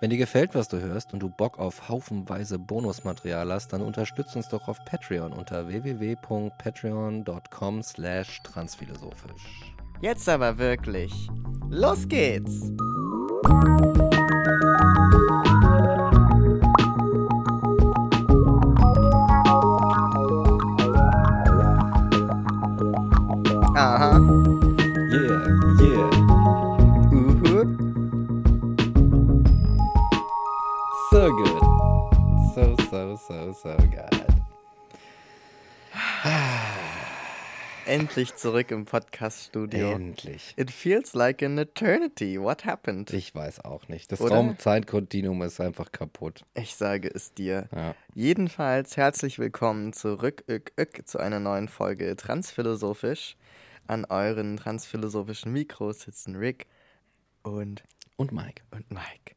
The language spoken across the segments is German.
Wenn dir gefällt, was du hörst und du Bock auf haufenweise Bonusmaterial hast, dann unterstützt uns doch auf Patreon unter www.patreon.com slash transphilosophisch. Jetzt aber wirklich. Los geht's! So, so, good. Endlich zurück im Podcast-Studio. Endlich. It feels like an eternity. What happened? Ich weiß auch nicht. Das? Raum-Zeit-Kontinuum ist einfach kaputt. Ich sage es dir. Ja. Jedenfalls herzlich willkommen zurück ück, ück, zu einer neuen Folge Transphilosophisch. An euren transphilosophischen Mikros sitzen Rick und, Und Mike. und Mike.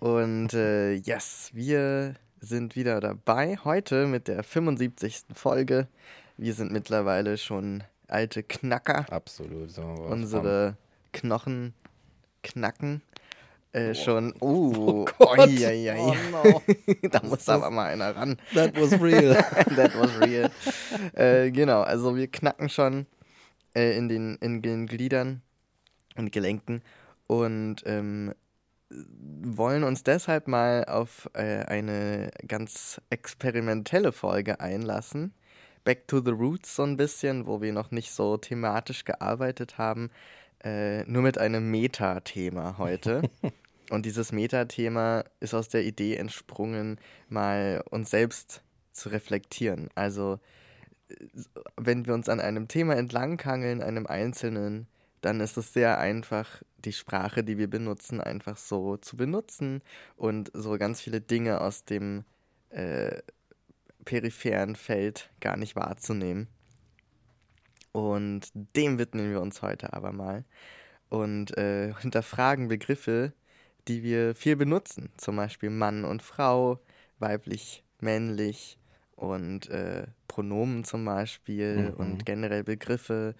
Und äh, yes, wir sind wieder dabei heute mit der 75. Folge. Wir sind mittlerweile schon alte Knacker. Absolut. So was Unsere Knochen knacken. Äh, schon. Uh, Oh Gott. oi, oi, oi. Oh no. da muss aber mal einer ran. That was real. That was real. äh, genau, also wir knacken schon äh, in, den, in den Gliedern und Gelenken und ähm, wollen uns deshalb mal auf äh, eine ganz experimentelle Folge einlassen. Back to the Roots so ein bisschen, wo wir noch nicht so thematisch gearbeitet haben. Äh, nur mit einem Meta-Thema heute. Und dieses Meta-Thema ist aus der Idee entsprungen, mal uns selbst zu reflektieren. Also, äh, wenn wir uns an einem Thema entlanghangeln, einem einzelnen, dann ist es sehr einfach, die Sprache, die wir benutzen, einfach so zu benutzen und so ganz viele Dinge aus dem äh, peripheren Feld gar nicht wahrzunehmen. Und dem widmen wir uns heute aber mal und äh, hinterfragen Begriffe, die wir viel benutzen. Zum Beispiel Mann und Frau, weiblich, männlich und äh, Pronomen zum Beispiel Mhm. und generell Begriffe.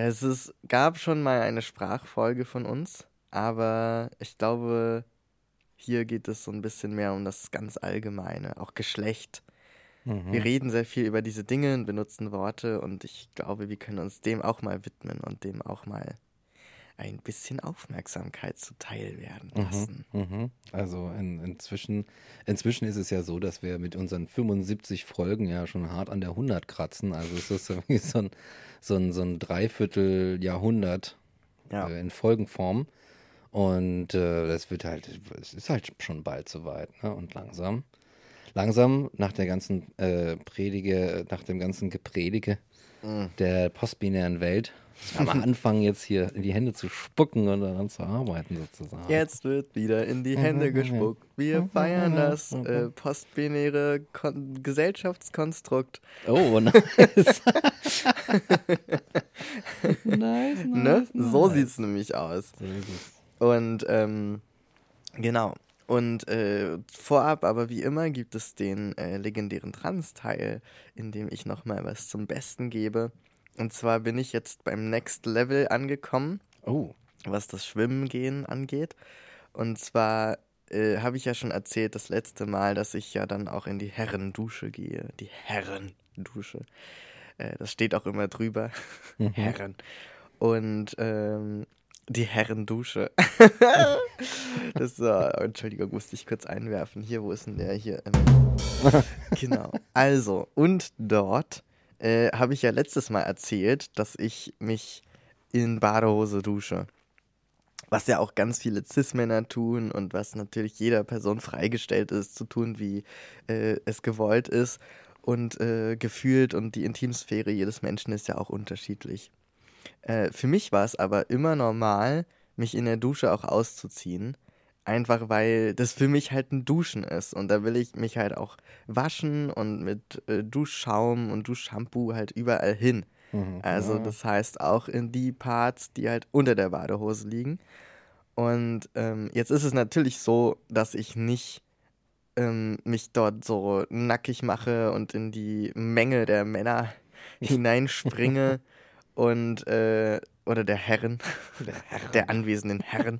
Es ist, gab schon mal eine Sprachfolge von uns, aber ich glaube, hier geht es so ein bisschen mehr um das ganz Allgemeine, auch Geschlecht. Mhm. Wir reden sehr viel über diese Dinge und benutzen Worte und ich glaube, wir können uns dem auch mal widmen und dem auch mal ein bisschen Aufmerksamkeit zuteil werden lassen. Mhm, mhm. Also in, inzwischen, inzwischen ist es ja so, dass wir mit unseren 75 Folgen ja schon hart an der 100 kratzen. Also es ist irgendwie so ein, so ein, so ein Dreivierteljahrhundert Ja. äh, in Folgenform. Und äh, das wird halt, es ist halt schon bald soweit. Ne? Und langsam, langsam nach der ganzen äh, Predige, nach dem ganzen Gepredige Mhm. der postbinären Welt, mal anfangen, jetzt hier in die Hände zu spucken und daran zu arbeiten sozusagen. Jetzt wird wieder in die Hände gespuckt. Wir feiern das äh, postbinäre Kon Gesellschaftskonstrukt. Oh, nice. nice, nice, Ne? nice. So sieht es nämlich aus. Und ähm, genau. Und äh, vorab, aber wie immer, gibt es den äh, legendären Trans-Teil, in dem ich nochmal was zum Besten gebe. Und zwar bin ich jetzt beim Next Level angekommen, Oh, was das Schwimmen gehen angeht. Und zwar äh, habe ich ja schon erzählt das letzte Mal, dass ich ja dann auch in die Herrendusche gehe. Die Herrendusche. Äh, das steht auch immer drüber. Herren. Und ähm, die Herrendusche. das so, Entschuldigung, musste ich kurz einwerfen. Hier, wo ist denn der hier? Ähm, genau. Also, und dort äh, habe ich ja letztes Mal erzählt, dass ich mich in Badehose dusche. Was ja auch ganz viele Cis-Männer tun und was natürlich jeder Person freigestellt ist, zu tun, wie äh, es gewollt ist und äh, gefühlt und die Intimsphäre jedes Menschen ist ja auch unterschiedlich. Äh, für mich war es aber immer normal, mich in der Dusche auch auszuziehen. Einfach weil das für mich halt ein Duschen ist. Und da will ich mich halt auch waschen und mit äh, Duschschaum und Duschshampoo halt überall hin. Mhm. Also das heißt auch in die Parts, die halt unter der Badehose liegen. Und ähm, jetzt ist es natürlich so, dass ich nicht ähm, mich dort so nackig mache und in die Menge der Männer hineinspringe und äh, oder der Herren, der anwesenden Herren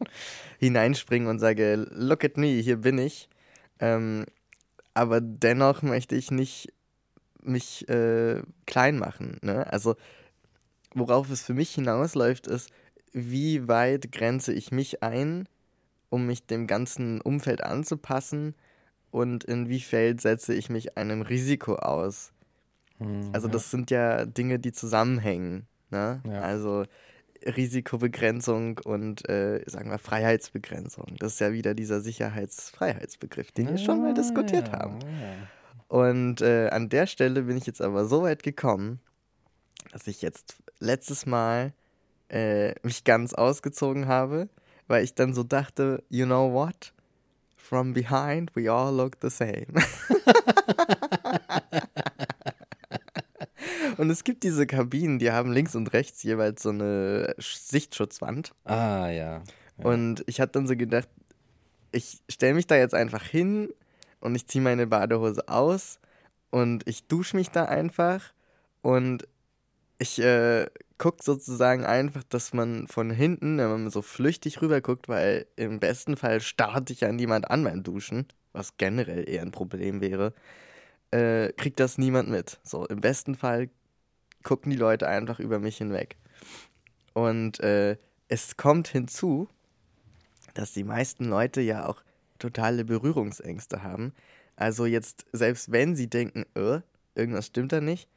hineinspringe und sage, look at me, hier bin ich. Ähm, aber dennoch möchte ich nicht mich äh, klein machen. Ne? Also worauf es für mich hinausläuft, ist, wie weit grenze ich mich ein, um mich dem ganzen Umfeld anzupassen und inwiefern setze ich mich einem Risiko aus. Mhm, Also das sind ja Dinge, die zusammenhängen. Ne? Ja. Also Risikobegrenzung und äh, sagen wir Freiheitsbegrenzung. Das ist ja wieder dieser Sicherheitsfreiheitsbegriff, den wir schon mal diskutiert Ah, haben. ja. Und äh, an der Stelle bin ich jetzt aber so weit gekommen, dass ich jetzt letztes Mal äh, mich ganz ausgezogen habe, weil ich dann so dachte, you know what? From behind we all look the same. und es gibt diese Kabinen, die haben links und rechts jeweils so eine Sch- Sichtschutzwand. Ah, ja. Ja. Und ich hatte dann so gedacht, ich stelle mich da jetzt einfach hin und ich ziehe meine Badehose aus und ich dusche mich da einfach und ich äh, gucke sozusagen einfach, dass man von hinten, wenn man so flüchtig rüber guckt, weil im besten Fall starrt dich ja niemand an beim Duschen, was generell eher ein Problem wäre, äh, kriegt das niemand mit. So, im besten Fall gucken die Leute einfach über mich hinweg. Und äh, es kommt hinzu, dass die meisten Leute ja auch totale Berührungsängste haben. Also jetzt, selbst wenn sie denken, äh, irgendwas stimmt da nicht,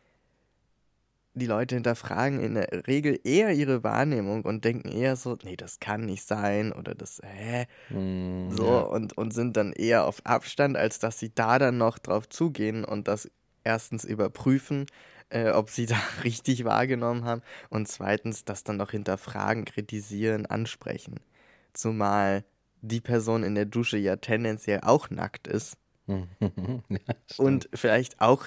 die Leute hinterfragen in der Regel eher ihre Wahrnehmung und denken eher so, nee, das kann nicht sein oder das, hä, Mhm, so ja. und, und sind dann eher auf Abstand, als dass sie da dann noch drauf zugehen und das erstens überprüfen, äh, ob sie da richtig wahrgenommen haben und zweitens das dann noch hinterfragen, kritisieren, ansprechen. Zumal die Person in der Dusche ja tendenziell auch nackt ist ja, und vielleicht auch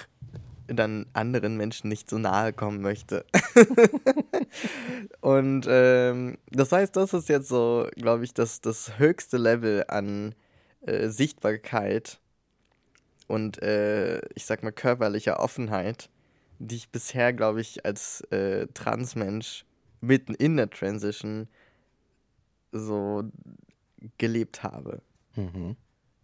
dann anderen Menschen nicht so nahe kommen möchte. und ähm, das heißt, das ist jetzt so, glaube ich, das, das höchste Level an äh, Sichtbarkeit und äh, ich sag mal körperlicher Offenheit, die ich bisher, glaube ich, als äh, Transmensch mitten in der Transition so gelebt habe. Mhm.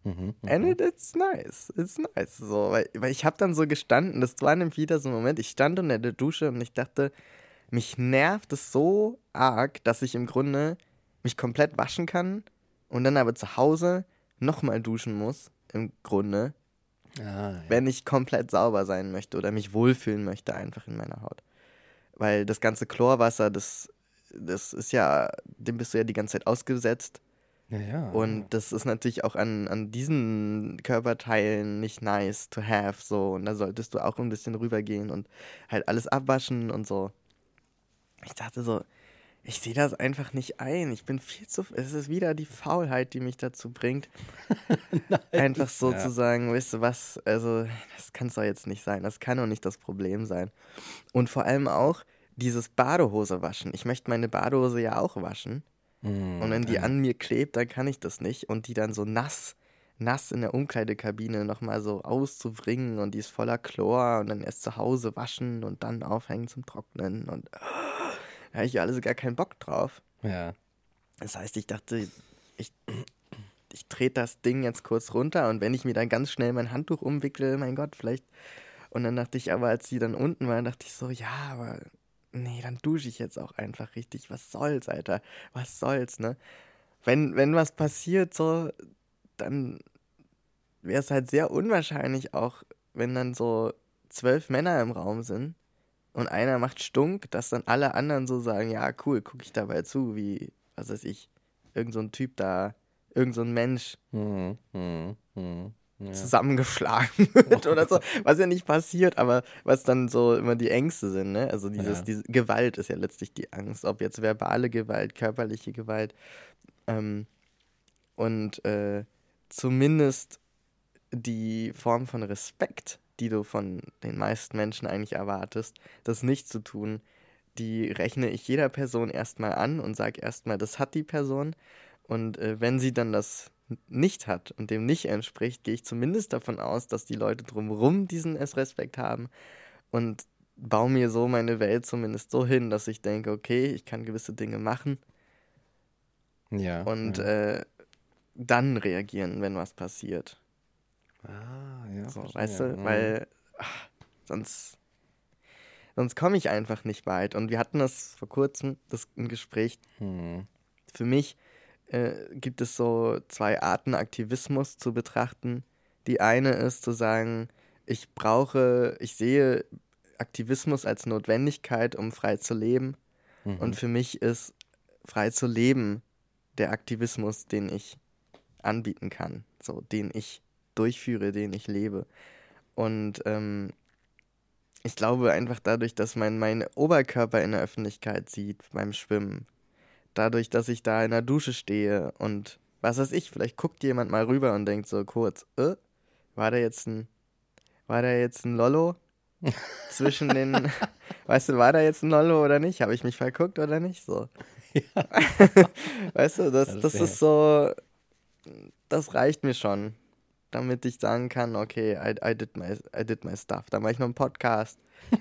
Mhm. And it, it's nice. It's nice. So, weil, weil ich habe dann so gestanden, das war nämlich wieder so ein Moment, ich stand unter der Dusche und ich dachte, mich nervt es so arg, dass ich im Grunde mich komplett waschen kann und dann aber zu Hause nochmal duschen muss, im Grunde, Ah, ja. wenn ich komplett sauber sein möchte oder mich wohlfühlen möchte einfach in meiner Haut. Weil das ganze Chlorwasser, das, das ist ja, dem bist du ja die ganze Zeit ausgesetzt. ja, ja. Und das ist natürlich auch an, an diesen Körperteilen nicht nice to have, so. Und da solltest du auch ein bisschen rübergehen und halt alles abwaschen und so. Ich dachte so, ich sehe das einfach nicht ein. Ich bin viel zu. Es ist wieder die Faulheit, die mich dazu bringt. einfach so ja. zu sagen, weißt du was, also, das kann es doch jetzt nicht sein. Das kann doch nicht das Problem sein. Und vor allem auch dieses Badehose waschen. Ich möchte meine Badehose ja auch waschen. Mhm, Und wenn die an mir klebt, dann kann ich das nicht. Und die dann so nass, nass in der Umkleidekabine nochmal so auszubringen und die ist voller Chlor und dann erst zu Hause waschen und dann aufhängen zum Trocknen. Und da habe ich ja alles gar keinen Bock drauf. Ja. Das heißt, ich dachte, ich, ich trete das Ding jetzt kurz runter und wenn ich mir dann ganz schnell mein Handtuch umwickle, mein Gott, vielleicht. Und dann dachte ich aber, als die dann unten waren, dachte ich so, ja, aber nee, dann dusche ich jetzt auch einfach richtig. Was soll's, Alter? Was soll's, ne? Wenn, wenn was passiert, so, dann wäre es halt sehr unwahrscheinlich auch, wenn dann so zwölf Männer im Raum sind und einer macht Stunk, dass dann alle anderen so sagen, ja, cool, gucke ich dabei zu, wie, was weiß ich, irgend so ein Typ da, irgend so ein Mensch Mhm. Mhm. Mhm. Ja. zusammengeschlagen wird oder so, was ja nicht passiert, aber was dann so immer die Ängste sind, ne? Also dieses, Ja. diese Gewalt ist ja letztlich die Angst, ob jetzt verbale Gewalt, körperliche Gewalt. Ähm, und äh, zumindest die Form von Respekt, die du von den meisten Menschen eigentlich erwartest, das nicht zu tun, die rechne ich jeder Person erstmal an und sage erstmal, das hat die Person. Und äh, wenn sie dann das nicht hat und dem nicht entspricht, gehe ich zumindest davon aus, dass die Leute drumherum diesen Respekt haben und baue mir so meine Welt zumindest so hin, dass ich denke, okay, ich kann gewisse Dinge machen. Ja. Und ja. Äh, dann reagieren, wenn was passiert. Ah, ja. So, weißt du, Mhm. weil ach, sonst, sonst komme ich einfach nicht weit. Und wir hatten das vor kurzem, das ein Gespräch. Hm. Für mich äh, gibt es so zwei Arten, Aktivismus zu betrachten. Die eine ist zu sagen, ich brauche, ich sehe Aktivismus als Notwendigkeit, um frei zu leben. Mhm. Und für mich ist frei zu leben der Aktivismus, den ich anbieten kann, so den ich durchführe, den ich lebe. Und ähm, ich glaube einfach dadurch, dass man meinen Oberkörper in der Öffentlichkeit sieht beim Schwimmen, dadurch, dass ich da in der Dusche stehe und was weiß ich, vielleicht guckt jemand mal rüber und denkt so kurz, äh, war da jetzt ein, war da jetzt ein Lollo zwischen den, weißt du, war da jetzt ein Lollo oder nicht? Habe ich mich verguckt oder nicht? So. weißt du, das, Ja, das das ist so, das reicht mir schon, damit ich sagen kann, okay, I, I, did, my, I did my stuff. Dann mache ich noch einen Podcast.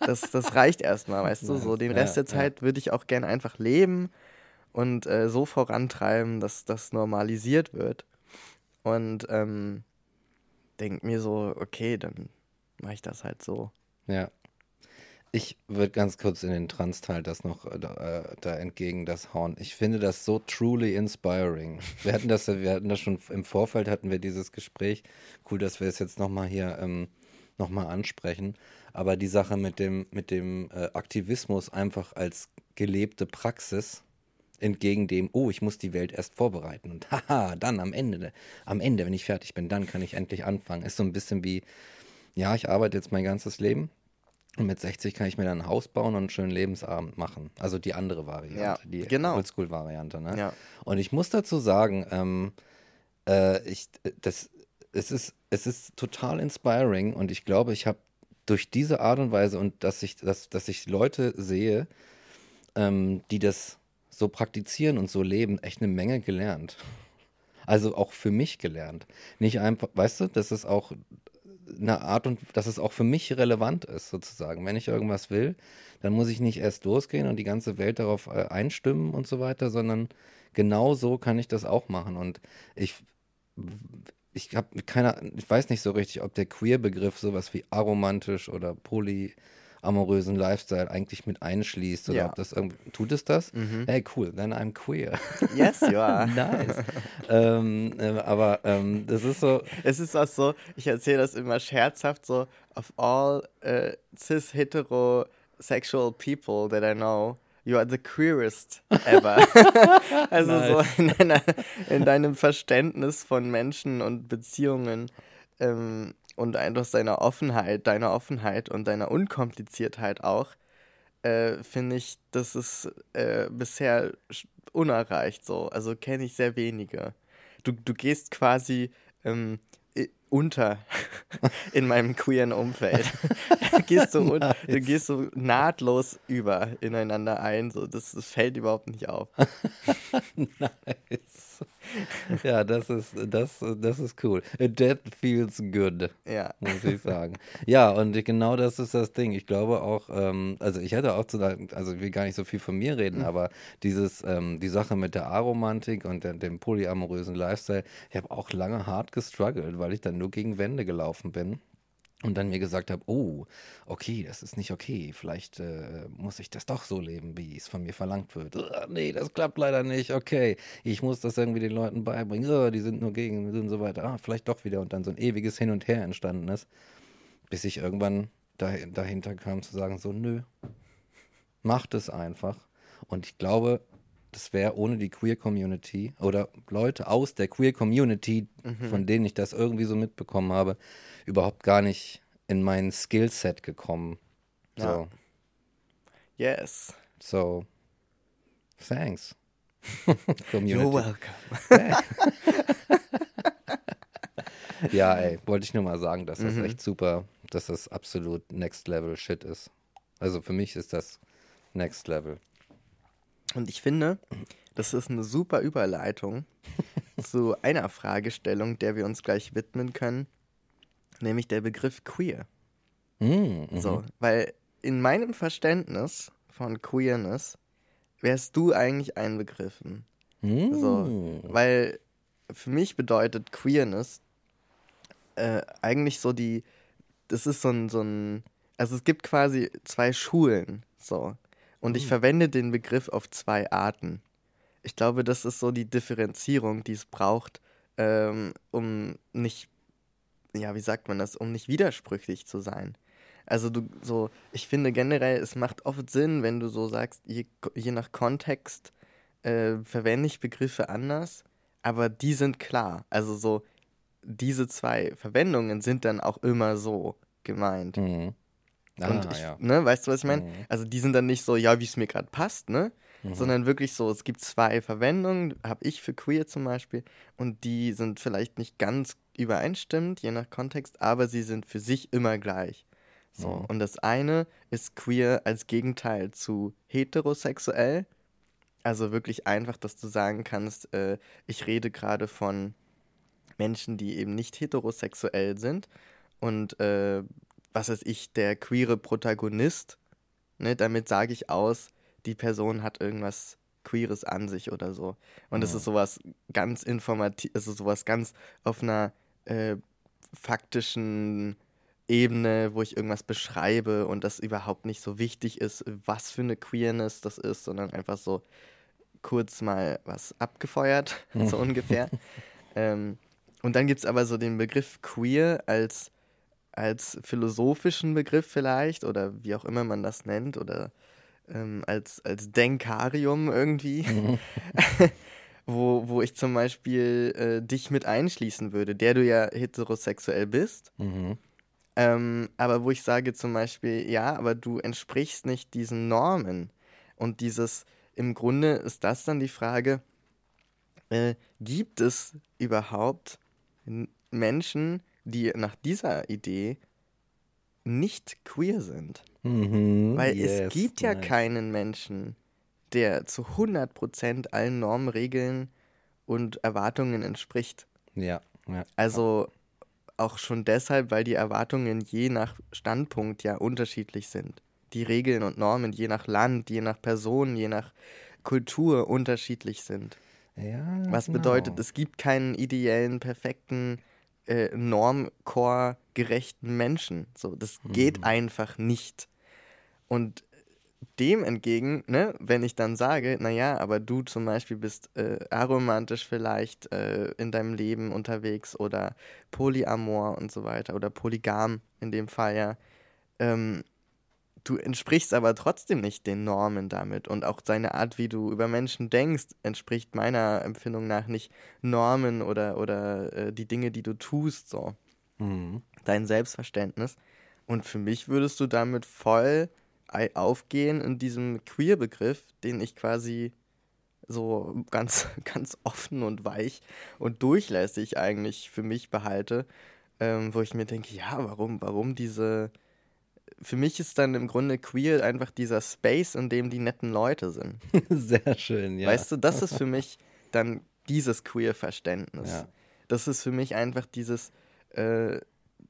Das, das reicht erstmal, weißt du, so den Ja, Rest der ja. Zeit würde ich auch gerne einfach leben und äh, so vorantreiben, dass das normalisiert wird. Und ähm, denk mir so, okay, dann mache ich das halt so. Ja. Ich würde ganz kurz in den Trans-Teil das noch äh, da, äh, entgegen das hauen. Ich finde das so truly inspiring. Wir hatten das, wir hatten das schon im Vorfeld hatten wir dieses Gespräch. Cool, dass wir es jetzt nochmal hier ähm, nochmal ansprechen. Aber die Sache mit dem, mit dem äh, Aktivismus einfach als gelebte Praxis entgegen dem, oh, ich muss die Welt erst vorbereiten und haha, dann am Ende, am Ende, wenn ich fertig bin, dann kann ich endlich anfangen. Ist so ein bisschen wie, ja, ich arbeite jetzt mein ganzes Leben und mit 60 kann ich mir dann ein Haus bauen und einen schönen Lebensabend machen. Also die andere Variante, Ja, die genau. Oldschool-Variante. Ne? Ja. Und ich muss dazu sagen, ähm, äh, ich, das, es, ist, es ist total inspiring und ich glaube, ich habe durch diese Art und Weise und dass ich, dass, dass ich Leute sehe, ähm, die das so praktizieren und so leben, echt eine Menge gelernt. Also auch für mich gelernt. Nicht einfach, weißt du, dass es auch eine Art und dass es auch für mich relevant ist, sozusagen. Wenn ich irgendwas will, dann muss ich nicht erst losgehen und die ganze Welt darauf äh, einstimmen und so weiter, sondern genau so kann ich das auch machen. Und ich, ich habe keine, ich weiß nicht so richtig, ob der Queer-Begriff sowas wie aromantisch oder polyamorösen Lifestyle eigentlich mit einschließt oder Ja. ob das irgendwie, tut es das? Mhm. Hey, cool, then I'm queer. Yes, you are. nice. ähm, äh, aber ähm, das ist so, Es ist auch so, ich erzähle das immer scherzhaft so, of all uh, cis heterosexual people that I know, you are the queerest ever. also Nice. so in, deiner, in deinem Verständnis von Menschen und Beziehungen ähm, und einfach deiner Offenheit, deiner Offenheit und deiner Unkompliziertheit auch, äh, finde ich, das ist äh, bisher unerreicht so. Also kenne ich sehr wenige. Du, du gehst quasi ähm, unter in meinem queeren Umfeld. du, gehst so un, du Nice. gehst so nahtlos über ineinander ein. So. Das, das fällt überhaupt nicht auf. nice. Ja, das ist, das, das ist cool. That feels good, Ja. muss ich sagen. Ja, und genau das ist das Ding. Ich glaube auch, ähm, also ich hätte auch zu sagen, also ich will gar nicht so viel von mir reden, aber dieses, ähm, die Sache mit der Aromantik und der, dem polyamorösen Lifestyle, ich habe auch lange hart gestruggelt, weil ich dann nur gegen Wände gelaufen bin. Und dann mir gesagt habe, oh, okay, das ist nicht okay. Vielleicht äh, muss ich das doch so leben, wie es von mir verlangt wird. Uh, nee, das klappt leider nicht. Okay, ich muss das irgendwie den Leuten beibringen. Uh, die sind nur gegen und so weiter. Ah, vielleicht doch wieder. Und dann so ein ewiges Hin und Her entstanden ist, bis ich irgendwann dahin, dahinter kam zu sagen, so, nö, macht es einfach. Und ich glaube, das wäre ohne die Queer Community oder Leute aus der Queer Community, von denen ich das irgendwie so mitbekommen habe, überhaupt gar nicht in mein Skillset gekommen. So, Ja. Yes. so, thanks. You're welcome. ja, ey, wollte ich nur mal sagen, dass das Mhm. echt super, dass das absolut Next Level Shit ist. Also für mich ist das Next Level. Und ich finde, das ist eine super Überleitung zu einer Fragestellung, der wir uns gleich widmen können, nämlich der Begriff queer. Mm, mhm. So, weil in meinem Verständnis von Queerness wärst du eigentlich einbegriffen. Mm. So, weil für mich bedeutet Queerness äh, eigentlich so die, das ist so ein, so ein, also es gibt quasi zwei Schulen, so. Und ich verwende den Begriff auf zwei Arten. Ich glaube, das ist so die Differenzierung, die es braucht, ähm, um nicht, ja, wie sagt man das, um nicht widersprüchlich zu sein. Also du so, ich finde generell, es macht oft Sinn, wenn du so sagst, je, je nach Kontext äh, verwende ich Begriffe anders, aber die sind klar. Also so, diese zwei Verwendungen sind dann auch immer so gemeint. Mhm. Ah, Und ich, ja. ne, weißt du, was ich meine? Mhm. Also die sind dann nicht so, ja, wie es mir gerade passt, ne? Mhm. Sondern wirklich so, es gibt zwei Verwendungen, habe ich für queer zum Beispiel, und die sind vielleicht nicht ganz übereinstimmend, je nach Kontext, aber sie sind für sich immer gleich. So, Mhm. und das eine ist queer als Gegenteil zu heterosexuell. Also wirklich einfach, dass du sagen kannst, äh, ich rede gerade von Menschen, die eben nicht heterosexuell sind und äh, was weiß ich, der queere Protagonist, ne, damit sage ich aus, die Person hat irgendwas Queeres an sich oder so. Und es Mhm. ist sowas ganz informativ, es ist sowas ganz auf einer äh, faktischen Ebene, wo ich irgendwas beschreibe und das überhaupt nicht so wichtig ist, was für eine Queerness das ist, sondern einfach so kurz mal was abgefeuert, so ungefähr. ähm, und dann gibt es aber so den Begriff queer als, als philosophischen Begriff vielleicht oder wie auch immer man das nennt oder ähm, als, als Denkarium irgendwie, wo, wo ich zum Beispiel äh, dich mit einschließen würde, der du ja heterosexuell bist. Mhm. Ähm, aber wo ich sage zum Beispiel, ja, aber du entsprichst nicht diesen Normen. Und dieses, im Grunde ist das dann die Frage, äh, gibt es überhaupt Menschen, die nach dieser Idee nicht queer sind? Mhm. Weil yes, es gibt ja nice. keinen Menschen, der zu 100% allen Normen, Regeln und Erwartungen entspricht. Ja, ja. Also auch schon deshalb, weil die Erwartungen je nach Standpunkt ja unterschiedlich sind. Die Regeln und Normen je nach Land, je nach Person, je nach Kultur unterschiedlich sind. ja Was genau. bedeutet, es gibt keinen ideellen, perfekten, äh, normcore gerechten Menschen. So, das geht einfach nicht. Und dem entgegen, ne, wenn ich dann sage, naja, aber du zum Beispiel bist äh, aromantisch vielleicht äh, in deinem Leben unterwegs oder polyamor und so weiter oder polygam in dem Fall ja, ähm, du entsprichst aber trotzdem nicht den Normen damit und auch seine Art, wie du über Menschen denkst, entspricht meiner Empfindung nach nicht Normen oder, oder äh, die Dinge, die du tust, so Mhm. dein Selbstverständnis. Und für mich würdest du damit voll aufgehen in diesem Queer-Begriff, den ich quasi so ganz, ganz offen und weich und durchlässig eigentlich für mich behalte, ähm, wo ich mir denke, ja, warum, warum diese. Für mich ist dann im Grunde queer einfach dieser Space, in dem die netten Leute sind. Sehr schön, ja. Weißt du, das ist für mich dann dieses Queer-Verständnis. Ja. Das ist für mich einfach dieses, äh,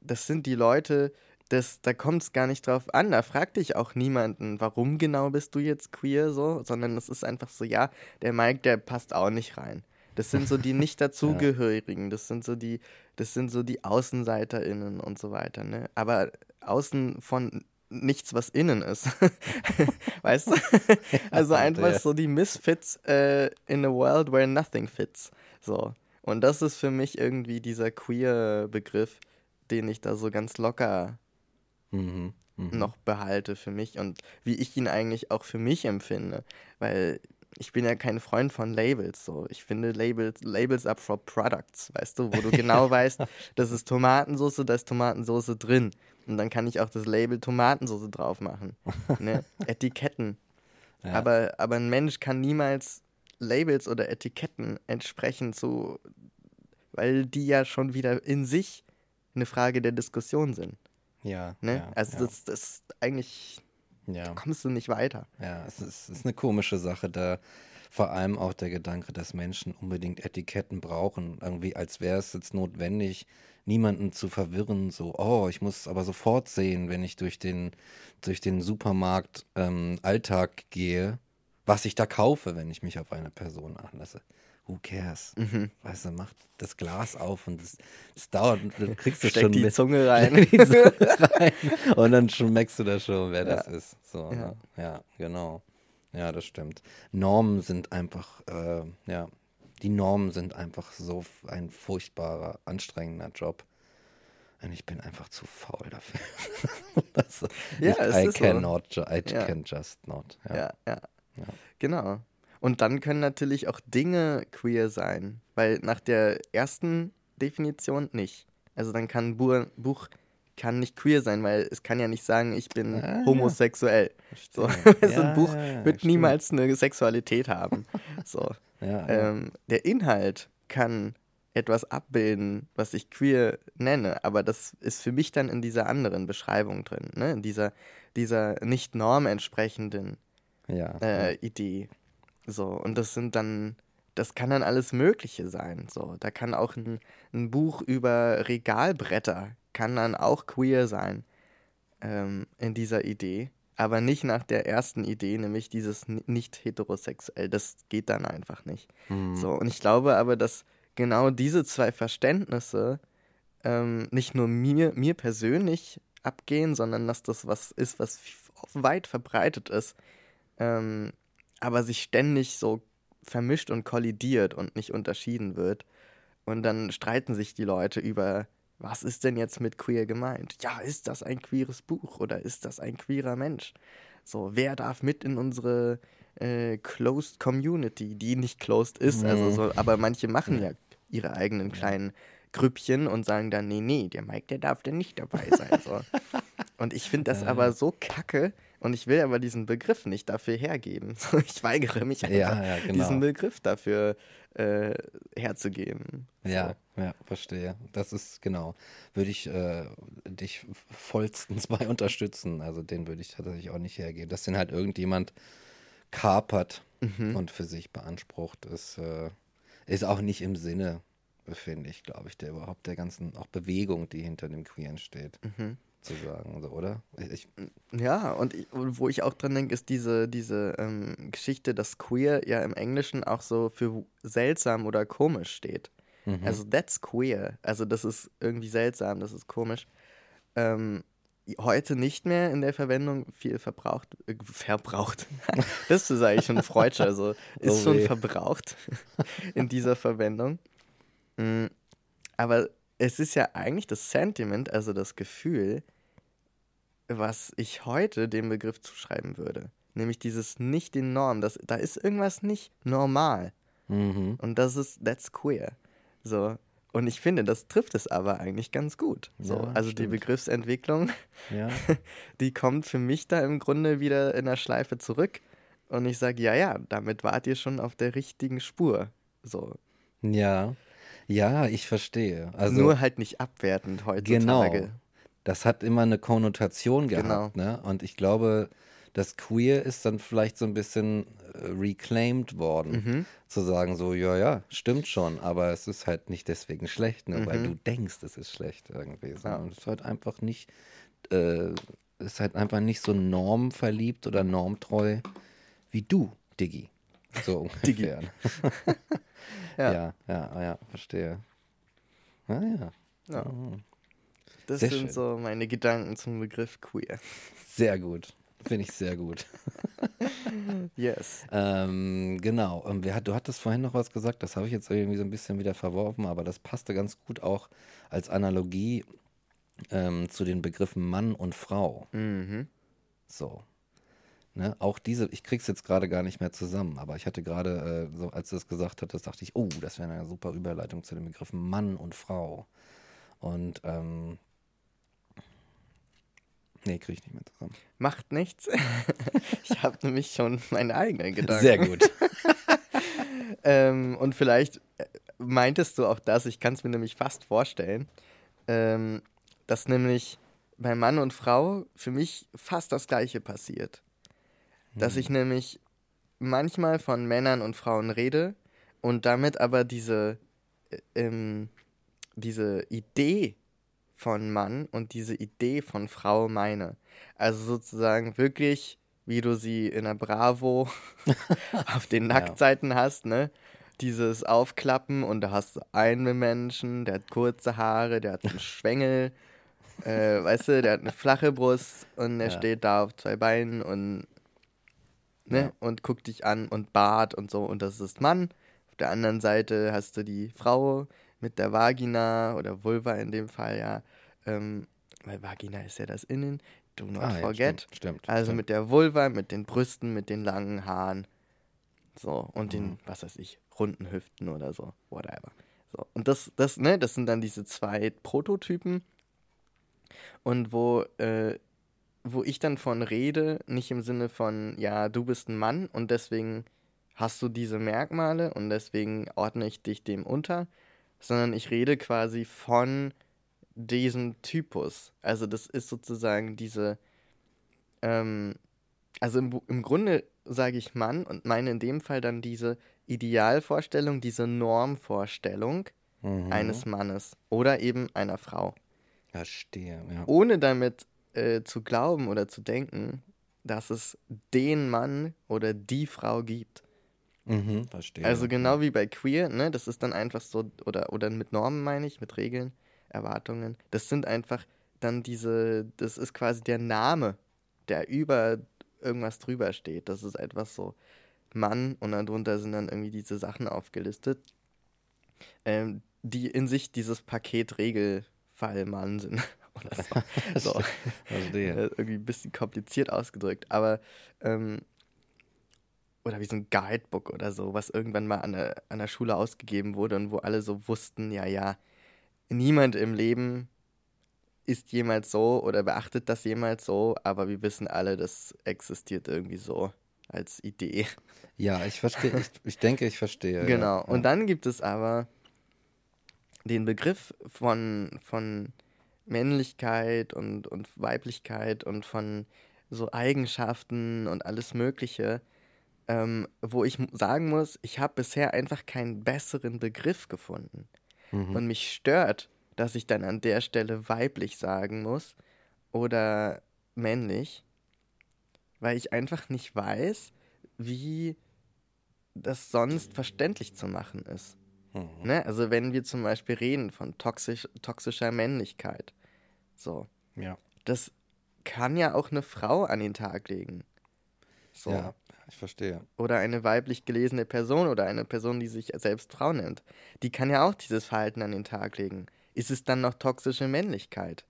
das sind die Leute, das, da kommt es gar nicht drauf an. Da fragt dich auch niemanden, warum genau bist du jetzt queer so, sondern es ist einfach so, ja, der Mike, der passt auch nicht rein. Das sind so die nicht dazugehörigen, das sind so die, das sind so die AußenseiterInnen und so weiter, ne? Aber außen von nichts, was innen ist. weißt du? also einfach so die Misfits äh, in a world where nothing fits. So. Und das ist für mich irgendwie dieser queer-Begriff, den ich da so ganz locker Mhm. Mhm. noch behalte für mich und wie ich ihn eigentlich auch für mich empfinde. Weil ich bin ja kein Freund von Labels. So. Ich finde Labels, Labels up for products, weißt du, wo du genau weißt, das ist Tomatensauce, da ist Tomatensauce drin. Und dann kann ich auch das Label Tomatensauce drauf machen. Ne? Etiketten. Ja. Aber, aber ein Mensch kann niemals Labels oder Etiketten entsprechen, so, weil die ja schon wieder in sich eine Frage der Diskussion sind. Ja. Ne? ja also ja. das, das ist eigentlich, ja. da kommst du nicht weiter. Ja, es ist, es ist eine komische Sache, da vor allem auch der Gedanke, dass Menschen unbedingt Etiketten brauchen, irgendwie als wäre es jetzt notwendig, niemanden zu verwirren, so, oh, ich muss aber sofort sehen, wenn ich durch den, durch den Supermarkt ähm, Alltag gehe, was ich da kaufe, wenn ich mich auf eine Person anlasse. Who cares? Mhm. Weißt du, mach das Glas auf und das, das dauert, du kriegst es schon die mit. Zunge rein. Die Zunge rein. Und dann schon merkst du da schon, wer das Ja. ist. So, Ja. ja. ja, genau. Ja, das stimmt. Normen sind einfach, äh, ja, die Normen sind einfach so ein furchtbarer, anstrengender Job. Und ich bin einfach zu faul dafür. das, Ja, ich, es I ist so. cannot, ju- I Ja. can just not. Ja, ja. Ja. Genau. Und dann können natürlich auch Dinge queer sein, weil nach der ersten Definition nicht. Also dann kann ein Bu Buch kann nicht queer sein, weil es kann ja nicht sagen, ich bin Ah, ja. homosexuell. So, Verstehe. so ein Ja, Buch ja, ja, wird stimmt. niemals eine Sexualität haben. So. Ja, ja. Ähm, der Inhalt kann etwas abbilden, was ich queer nenne, aber das ist für mich dann in dieser anderen Beschreibung drin, ne? in dieser, dieser nicht norm entsprechenden ja, äh, Idee. So, und das sind dann, das kann dann alles Mögliche sein. So, da kann auch ein, ein Buch über Regalbretter, kann dann auch queer sein ähm, in dieser Idee. Aber nicht nach der ersten Idee, nämlich dieses ni- nicht heterosexuell. Das geht dann einfach nicht. Hm. So, und ich glaube aber, dass genau diese zwei Verständnisse ähm, nicht nur mir, mir persönlich abgehen, sondern dass das was ist, was weit verbreitet ist, ähm, aber sich ständig so vermischt und kollidiert und nicht unterschieden wird. Und dann streiten sich die Leute über, was ist denn jetzt mit queer gemeint? Ja, ist das ein queeres Buch oder ist das ein queerer Mensch? So, wer darf mit in unsere äh, closed Community, die nicht closed ist, also Mhm. so, aber manche machen ja ihre eigenen kleinen Grüppchen und sagen dann, nee, nee, der Mike, der darf denn nicht dabei sein. So. Und ich finde das aber so kacke und ich will aber diesen Begriff nicht dafür hergeben. So, Ich weigere mich einfach, Ja, ja, genau. diesen Begriff dafür äh, herzugeben. Ja, ja, verstehe. Das ist genau. Würde ich äh, dich vollstens bei unterstützen. Also den würde ich tatsächlich auch nicht hergeben. Dass den halt irgendjemand kapert Mhm. und für sich beansprucht, ist, äh, ist auch nicht im Sinne, finde ich, glaube ich, der überhaupt der ganzen auch Bewegung, die hinter dem Queeren steht, Mhm. Zu sagen, so, oder? Ich, Ja, und ich, und wo ich auch dran denke, ist diese, diese ähm, Geschichte, dass queer ja im Englischen auch so für seltsam oder komisch steht. mhm. Also that's queer. Also das ist irgendwie seltsam, das ist komisch. Ähm, heute nicht mehr in der Verwendung viel verbraucht. Äh, verbraucht. das ist eigentlich schon Freudscher, also ist Oh schon verbraucht in dieser Verwendung. Mm, Aber es ist ja eigentlich das Sentiment, also das Gefühl, was ich heute dem Begriff zuschreiben würde. Nämlich dieses nicht den Norm. Das, da ist irgendwas nicht normal. mhm. Und das ist, that's queer. So. Und ich finde, das trifft es aber eigentlich ganz gut. So. Ja, also die stimmt. Begriffsentwicklung, Ja, die kommt für mich da im Grunde wieder in der Schleife zurück. Und ich sage, ja, ja, damit wart ihr schon auf der richtigen Spur. So. ja, ja, ich verstehe. Also Nur halt nicht abwertend heutzutage. Genau. das hat immer eine Konnotation gehabt, ne? Und ich glaube, das Queer ist dann vielleicht so ein bisschen äh, reclaimed worden, Mhm. zu sagen so, ja, ja, stimmt schon, aber es ist halt nicht deswegen schlecht, ne? Weil Mhm. du denkst, es ist schlecht irgendwie, Ja. sondern es ist halt einfach nicht, äh, ist halt einfach nicht so normverliebt oder normtreu wie du, Diggi. So ungefähr. Ja. ja, ja, ja, verstehe. Ah, ja. Ja. Mhm. Das Sehr sind schön. so meine Gedanken zum Begriff queer. Sehr gut. Finde ich sehr gut. Yes. Ähm, genau. Hat, du hattest vorhin noch was gesagt, das habe ich jetzt irgendwie so ein bisschen wieder verworfen, aber das passte ganz gut auch als Analogie ähm, zu den Begriffen Mann und Frau. Mhm. So. Ne? Auch diese, ich krieg's jetzt gerade gar nicht mehr zusammen, aber ich hatte gerade, äh, so als du es gesagt hattest, dachte ich, oh, das wäre eine super Überleitung zu den Begriffen Mann und Frau. Und ähm, nee, kriege ich nicht mehr zusammen. Macht nichts. ich habe nämlich schon meine eigenen Gedanken. Sehr gut. ähm, und vielleicht äh, meintest du auch das, ich kann es mir nämlich fast vorstellen, ähm, dass nämlich bei Mann und Frau für mich fast das Gleiche passiert. Dass ich nämlich manchmal von Männern und Frauen rede und damit aber diese, äh, ähm, diese Idee von Mann und diese Idee von Frau meine. Also sozusagen wirklich, wie du sie in der Bravo auf den Nacktseiten hast, ne? Dieses Aufklappen und da hast du einen Menschen, der hat kurze Haare, der hat einen Schwengel, äh, weißt du, der hat eine flache Brust und er Ja. steht da auf zwei Beinen und ne, Ja. und guckt dich an und Bart und so und das ist Mann. Auf der anderen Seite hast du die Frau mit der Vagina oder Vulva in dem Fall, ja. Ähm, weil Vagina ist ja das Innen. Do not Ah, ja, forget. stimmt, stimmt, also stimmt. mit der Vulva, mit den Brüsten, mit den langen Haaren. So, und den, Mhm. was weiß ich, runden Hüften oder so, whatever. So, und das, das, ne, das sind dann diese zwei Prototypen. Und wo, äh, wo ich dann von rede, nicht im Sinne von, ja, du bist ein Mann und deswegen hast du diese Merkmale und deswegen ordne ich dich dem unter, sondern ich rede quasi von diesem Typus. Also das ist sozusagen diese, ähm, also im, im Grunde sage ich Mann und meine in dem Fall dann diese Idealvorstellung, diese Normvorstellung Mhm. eines Mannes oder eben einer Frau. Verstehe, ja. Ohne damit äh, zu glauben oder zu denken, dass es den Mann oder die Frau gibt. Mhm, verstehe. Also genau wie bei Queer, ne, das ist dann einfach so, oder, oder mit Normen meine ich, mit Regeln, Erwartungen. Das sind einfach dann diese, das ist quasi der Name, der über irgendwas drüber steht. Das ist etwas so Mann und darunter sind dann irgendwie diese Sachen aufgelistet, ähm, die in sich dieses Paket Regelfall Mann sind. Oder so. so. Verstehe. Äh, irgendwie ein bisschen kompliziert ausgedrückt, aber ähm, oder wie so ein Guidebook oder so, was irgendwann mal an der, an der Schule ausgegeben wurde und wo alle so wussten, ja, ja, niemand im Leben ist jemals so oder beachtet das jemals so, aber wir wissen alle, das existiert irgendwie so als Idee. Ja, ich verstehe, ich, ich denke, ich verstehe. Genau. Ja, Und dann gibt es aber den Begriff von, von Männlichkeit und, und Weiblichkeit und von so Eigenschaften und alles Mögliche, ähm, wo ich sagen muss, ich habe bisher einfach keinen besseren Begriff gefunden. Mhm. Und mich stört, dass ich dann an der Stelle weiblich sagen muss oder männlich, weil ich einfach nicht weiß, wie das sonst verständlich zu machen ist. Mhm. Ne? Also wenn wir zum Beispiel reden von toxisch, toxischer Männlichkeit, so, Ja. das kann ja auch eine Frau an den Tag legen. So. ja, ich verstehe. Oder eine weiblich gelesene Person oder eine Person, die sich selbst Frau nennt. Die kann ja auch dieses Verhalten an den Tag legen. Ist es dann noch toxische Männlichkeit?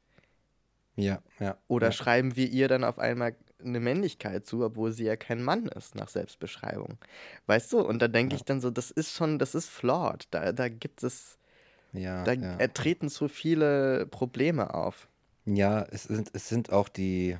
Ja, ja. Oder ja. schreiben wir ihr dann auf einmal eine Männlichkeit zu, obwohl sie ja kein Mann ist, nach Selbstbeschreibung? Weißt du? Und da denke ich dann so, das ist schon, das ist flawed. Da, da gibt es, ja, da ja. treten zu viele Probleme auf. Ja, es sind, es sind auch die,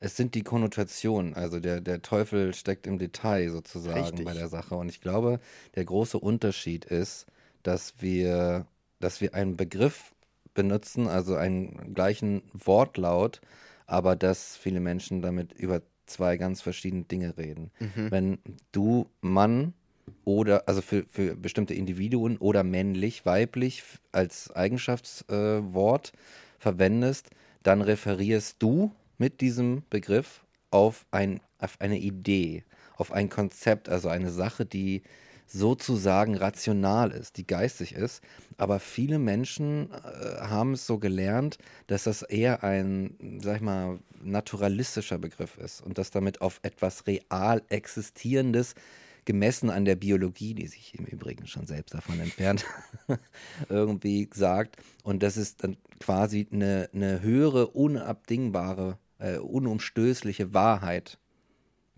es sind die Konnotationen. Also der, der Teufel steckt im Detail sozusagen Richtig. bei der Sache. Und ich glaube, der große Unterschied ist, dass wir, dass wir einen Begriff benutzen, also einen gleichen Wortlaut, aber dass viele Menschen damit über zwei ganz verschiedene Dinge reden. Mhm. Wenn du Mann oder, also für, für bestimmte Individuen oder männlich, weiblich als Eigenschaftswort äh, verwendest, dann referierst du mit diesem Begriff auf, ein, auf eine Idee, auf ein Konzept, also eine Sache, die sozusagen rational ist, die geistig ist. Aber viele Menschen äh, haben es so gelernt, dass das eher ein, sag ich mal, naturalistischer Begriff ist und das damit auf etwas real Existierendes gemessen an der Biologie, die sich im Übrigen schon selbst davon entfernt, irgendwie sagt. Und das ist dann quasi eine, eine höhere, unabdingbare, äh, unumstößliche Wahrheit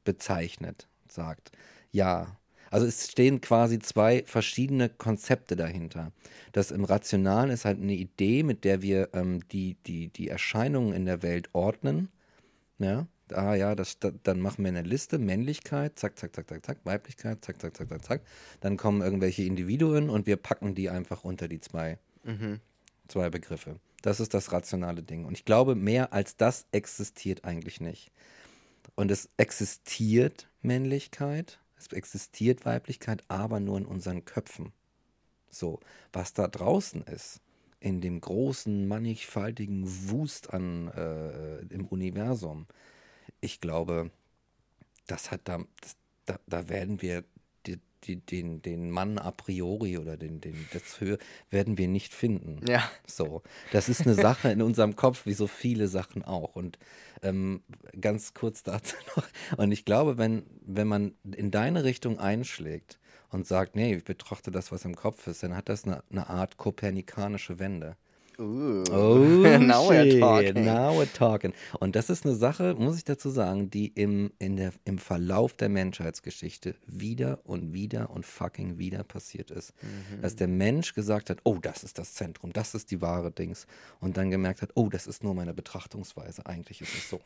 bezeichnet, sagt. Ja. Also es stehen quasi zwei verschiedene Konzepte dahinter. Das im Rationalen ist halt eine Idee, mit der wir ähm, die, die, die Erscheinungen in der Welt ordnen. Ja? ah ja, das, da, dann machen wir eine Liste, Männlichkeit, zack, zack, zack, zack, zack, Weiblichkeit, zack, zack, zack, zack, zack. Dann kommen irgendwelche Individuen und wir packen die einfach unter die zwei, Mhm. zwei Begriffe. Das ist das rationale Ding. Und ich glaube, mehr als das existiert eigentlich nicht. Und es existiert Männlichkeit, es existiert Weiblichkeit, aber nur in unseren Köpfen. So, was da draußen ist, in dem großen, mannigfaltigen Wust an äh, im Universum, ich glaube, das hat da, das, da, da werden wir die, den, den Mann a priori oder den, den, das Höhe werden wir nicht finden. Ja. So, das ist eine Sache in unserem Kopf, wie so viele Sachen auch. Und ähm, ganz kurz dazu noch. Und ich glaube, wenn, wenn man in deine Richtung einschlägt und sagt, nee, ich betrachte das, was im Kopf ist, dann hat das eine, eine Art kopernikanische Wende. Uh. Oh, Now we're talking. Now we're talking. Und das ist eine Sache, muss ich dazu sagen, die im, in der, im Verlauf der Menschheitsgeschichte wieder und wieder und fucking wieder passiert ist. Mhm. Dass der Mensch gesagt hat, oh, das ist das Zentrum, das ist die wahre Dings. Und dann gemerkt hat, oh, das ist nur meine Betrachtungsweise. Eigentlich ist es so.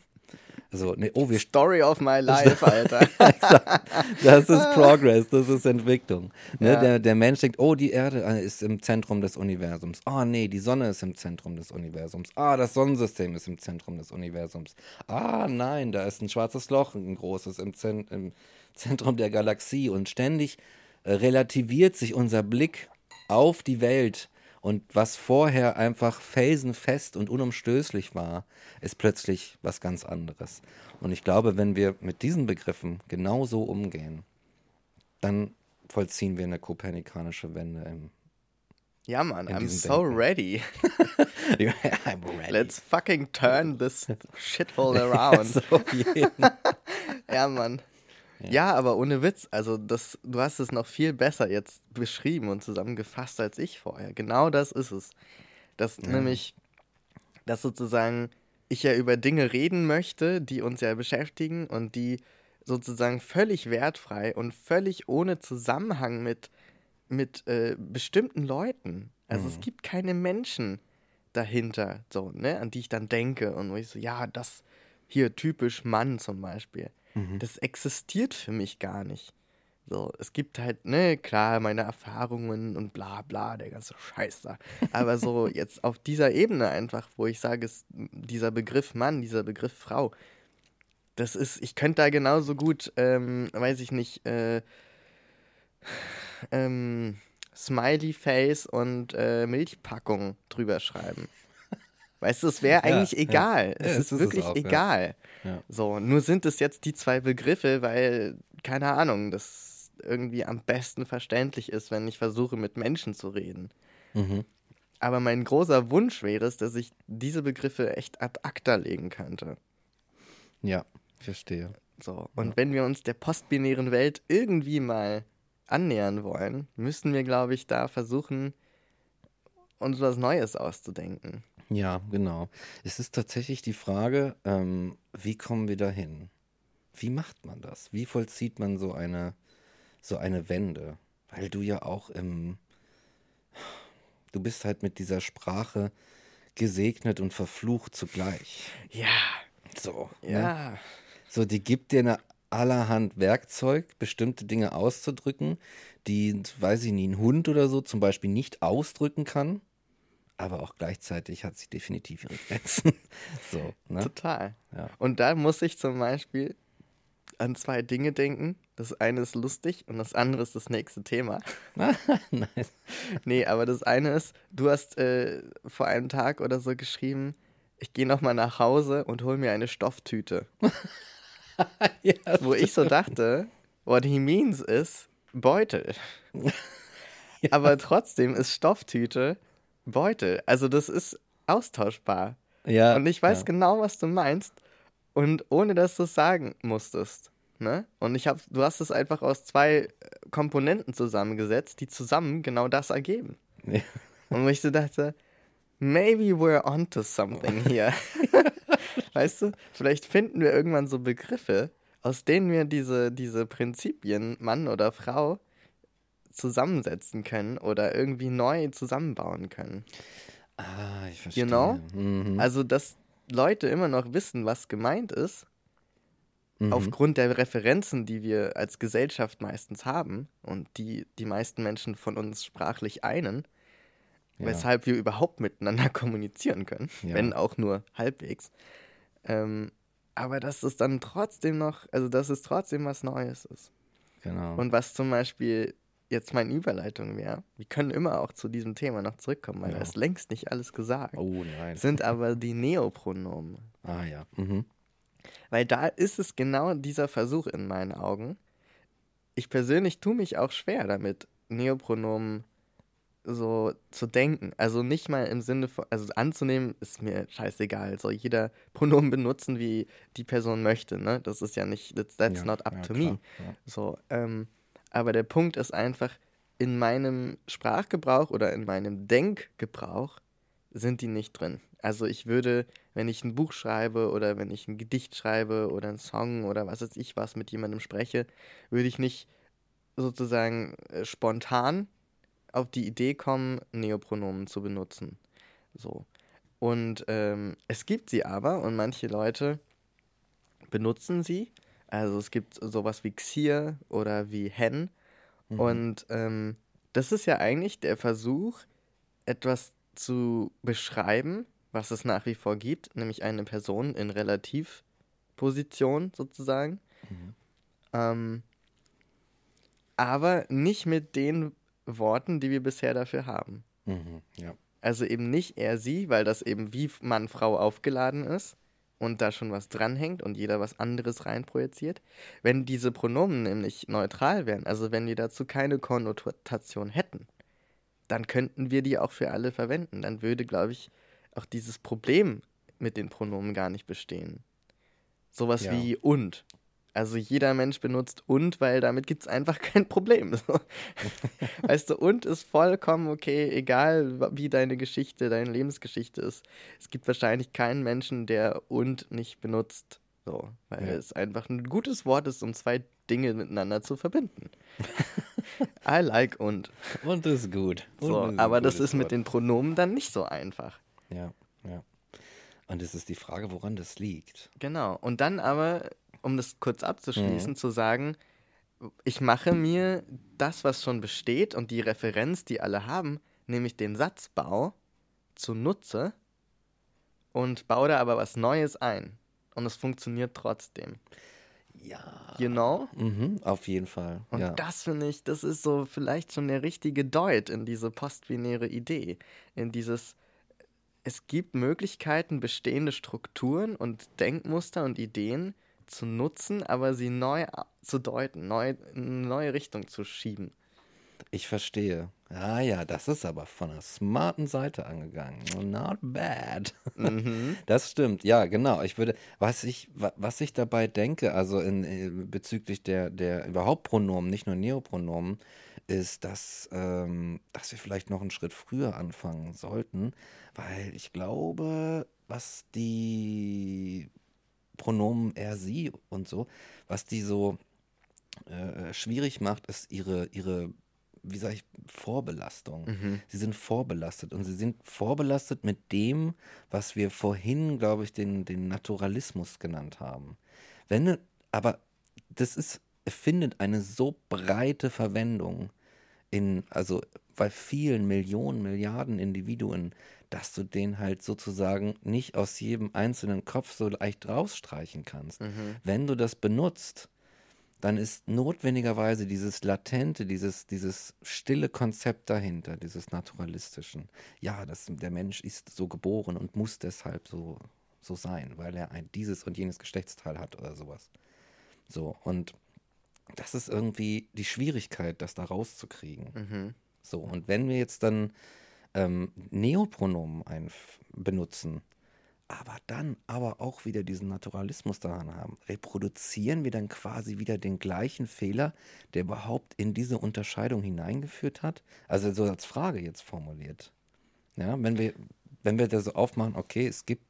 Also, nee, oh, wir Story of my life, Alter. das ist Progress, das ist Entwicklung. Ne? Ja. Der, der Mensch denkt, oh, die Erde äh, ist im Zentrum des Universums. Ah, nee, die Sonne ist im Zentrum des Universums. Ah, das Sonnensystem ist im Zentrum des Universums. Ah, nein, da ist ein schwarzes Loch, ein großes im, Zen im Zentrum der Galaxie. Und ständig äh, relativiert sich unser Blick auf die Welt. Und was vorher einfach felsenfest und unumstößlich war, ist plötzlich was ganz anderes. Und ich glaube, wenn wir mit diesen Begriffen genauso umgehen, dann vollziehen wir eine kopernikanische Wende im. Ja, Mann, I'm so Denken. ready. I'm ready. Let's fucking turn this shithole around. so. Ja, Mann. Ja. aber ohne Witz, also das, du hast es noch viel besser jetzt beschrieben und zusammengefasst als ich vorher. Genau das ist es. Dass nämlich, dass sozusagen ich ja über Dinge reden möchte, die uns ja beschäftigen und die sozusagen völlig wertfrei und völlig ohne Zusammenhang mit, mit äh, bestimmten Leuten. Also es gibt keine Menschen dahinter, so, ne, an die ich dann denke und wo ich so, ja, das hier typisch Mann zum Beispiel. Das existiert für mich gar nicht. So, es gibt halt, ne, klar, meine Erfahrungen und bla bla, der ganze Scheiß da. Aber so jetzt auf dieser Ebene einfach, wo ich sage, es, dieser Begriff Mann, dieser Begriff Frau, das ist, ich könnte da genauso gut, ähm, weiß ich nicht, äh, ähm, Smiley Face und äh, Milchpackung drüber schreiben. Weißt du, es wäre Ja, eigentlich ja. egal. Ja, es es ist ist es wirklich auch, ja. egal. Ja. So, nur sind es jetzt die zwei Begriffe, weil, keine Ahnung, das irgendwie am besten verständlich ist, wenn ich versuche, mit Menschen zu reden. Mhm. Aber mein großer Wunsch wäre es, dass ich diese Begriffe echt ad acta legen könnte. Ja, verstehe. So, und wenn wir uns der postbinären Welt irgendwie mal annähern wollen, müssten wir, glaube ich, da versuchen, uns was Neues auszudenken. Ja, genau. Es ist tatsächlich die Frage, ähm, wie kommen wir dahin? Wie macht man das? Wie vollzieht man so eine, so eine Wende? Weil du ja auch im, du bist halt mit dieser Sprache gesegnet und verflucht zugleich. Ja, So, ne? ja. So, die gibt dir eine allerhand Werkzeug, bestimmte Dinge auszudrücken, die, weiß ich nicht, ein Hund oder so zum Beispiel nicht ausdrücken kann. Aber auch gleichzeitig hat sie definitiv ihre Grenzen. so, ne? Total. Ja. Und da muss ich zum Beispiel an zwei Dinge denken. Das eine ist lustig und das andere ist das nächste Thema. Nein. Nee, aber das eine ist, du hast äh, vor einem Tag oder so geschrieben, ich gehe nochmal nach Hause und hol mir eine Stofftüte. ja, Wo ich so dachte, what he means ist Beutel. Aber trotzdem ist Stofftüte Beutel. Also das ist austauschbar. ja, Und ich weiß ja. genau, was du meinst. Und ohne dass du es sagen musstest. Ne? Und ich hab, du hast es einfach aus zwei äh, Komponenten zusammengesetzt, die zusammen genau das ergeben. Ja. Und wo ich so dachte, maybe we're onto something here. weißt du, vielleicht finden wir irgendwann so Begriffe, aus denen wir diese, diese Prinzipien, Mann oder Frau, zusammensetzen können oder irgendwie neu zusammenbauen können. Ah, ich verstehe. You know? Mhm. Also, dass Leute immer noch wissen, was gemeint ist, Mhm. aufgrund der Referenzen, die wir als Gesellschaft meistens haben und die die meisten Menschen von uns sprachlich einen, Ja. weshalb wir überhaupt miteinander kommunizieren können, Ja. wenn auch nur halbwegs. Ähm, aber dass es dann trotzdem noch, also dass es trotzdem was Neues ist. Genau. Und was zum Beispiel jetzt meine Überleitung wäre, wir können immer auch zu diesem Thema noch zurückkommen, weil Ja. da ist längst nicht alles gesagt, oh nein. sind aber die Neopronomen. Ah ja. Mhm. Weil da ist es genau dieser Versuch in meinen Augen. Ich persönlich tue mich auch schwer damit, Neopronomen so zu denken. Also nicht mal im Sinne von, also anzunehmen, ist mir scheißegal. Soll jeder Pronomen benutzen, wie die Person möchte, ne? Das ist ja nicht, that's, that's ja, not up ja, to klar, me. Ja. So, ähm, aber der Punkt ist einfach, in meinem Sprachgebrauch oder in meinem Denkgebrauch sind die nicht drin. Also ich würde, wenn ich ein Buch schreibe oder wenn ich ein Gedicht schreibe oder einen Song oder was weiß ich was mit jemandem spreche, würde ich nicht sozusagen äh, spontan auf die Idee kommen, Neopronomen zu benutzen. So. Und ähm, es gibt sie aber und manche Leute benutzen sie. Also es gibt sowas wie Xier oder wie Hen. Mhm. Und ähm, das ist ja eigentlich der Versuch, etwas zu beschreiben, was es nach wie vor gibt, nämlich eine Person in Relativposition sozusagen. Mhm. Ähm, aber nicht mit den Worten, die wir bisher dafür haben. Mhm. Ja. Also eben nicht er, sie, weil das eben wie Mann, Frau aufgeladen ist und da schon was dranhängt und jeder was anderes reinprojiziert. Wenn diese Pronomen nämlich neutral wären, also wenn wir dazu keine Konnotation hätten, dann könnten wir die auch für alle verwenden. Dann würde, glaube ich, auch dieses Problem mit den Pronomen gar nicht bestehen. Sowas Ja. wie und. Also jeder Mensch benutzt und, weil damit gibt es einfach kein Problem. Weißt du, und ist vollkommen okay, egal wie deine Geschichte, deine Lebensgeschichte ist. Es gibt wahrscheinlich keinen Menschen, der und nicht benutzt. So, weil Ja. es einfach ein gutes Wort ist, um zwei Dinge miteinander zu verbinden. I like und. Und ist gut. Und So, ist aber das ist mit Wort. den Pronomen dann nicht so einfach. Ja, ja. Und es ist die Frage, woran das liegt. Genau. Und dann aber, um das kurz abzuschließen, Mhm. zu sagen, ich mache mir das, was schon besteht und die Referenz, die alle haben, nämlich den Satzbau, zunutze und baue da aber was Neues ein. Und es funktioniert trotzdem. Ja. You know? Mhm, auf jeden Fall. Und ja. das finde ich, das ist so vielleicht schon der richtige Deut in diese postbinäre Idee. In dieses, es gibt Möglichkeiten, bestehende Strukturen und Denkmuster und Ideen zu nutzen, aber sie neu zu deuten, neu, in eine neue Richtung zu schieben. Ich verstehe. Ah ja, das ist aber von einer smarten Seite angegangen. Not bad. Mhm. Das stimmt, ja, genau. Ich würde, was ich, wa- was ich dabei denke, also in, äh, bezüglich der, der überhaupt Pronomen, nicht nur Neopronomen, ist, dass, ähm, dass wir vielleicht noch einen Schritt früher anfangen sollten, weil ich glaube, was die Pronomen er, sie und so, was die so äh, schwierig macht, ist ihre, ihre, wie sage ich, Vorbelastung. Mhm. Sie sind vorbelastet und sie sind vorbelastet mit dem, was wir vorhin, glaube ich, den, den Naturalismus genannt haben. Wenn, aber das ist, findet eine so breite Verwendung in, also bei vielen Millionen, Milliarden Individuen, dass du den halt sozusagen nicht aus jedem einzelnen Kopf so leicht rausstreichen kannst. Mhm. Wenn du das benutzt, dann ist notwendigerweise dieses latente, dieses, dieses stille Konzept dahinter, dieses naturalistischen. Ja, das, der Mensch ist so geboren und muss deshalb so, so sein, weil er ein dieses und jenes Geschlechtsteil hat oder sowas. So, und das ist irgendwie die Schwierigkeit, das da rauszukriegen. Mhm. So, und wenn wir jetzt dann ähm, Neopronomen benutzen, aber dann aber auch wieder diesen Naturalismus daran haben, reproduzieren wir dann quasi wieder den gleichen Fehler, der überhaupt in diese Unterscheidung hineingeführt hat? Also so als Frage jetzt formuliert. Ja, wenn wir, wenn wir da so aufmachen, okay, es gibt,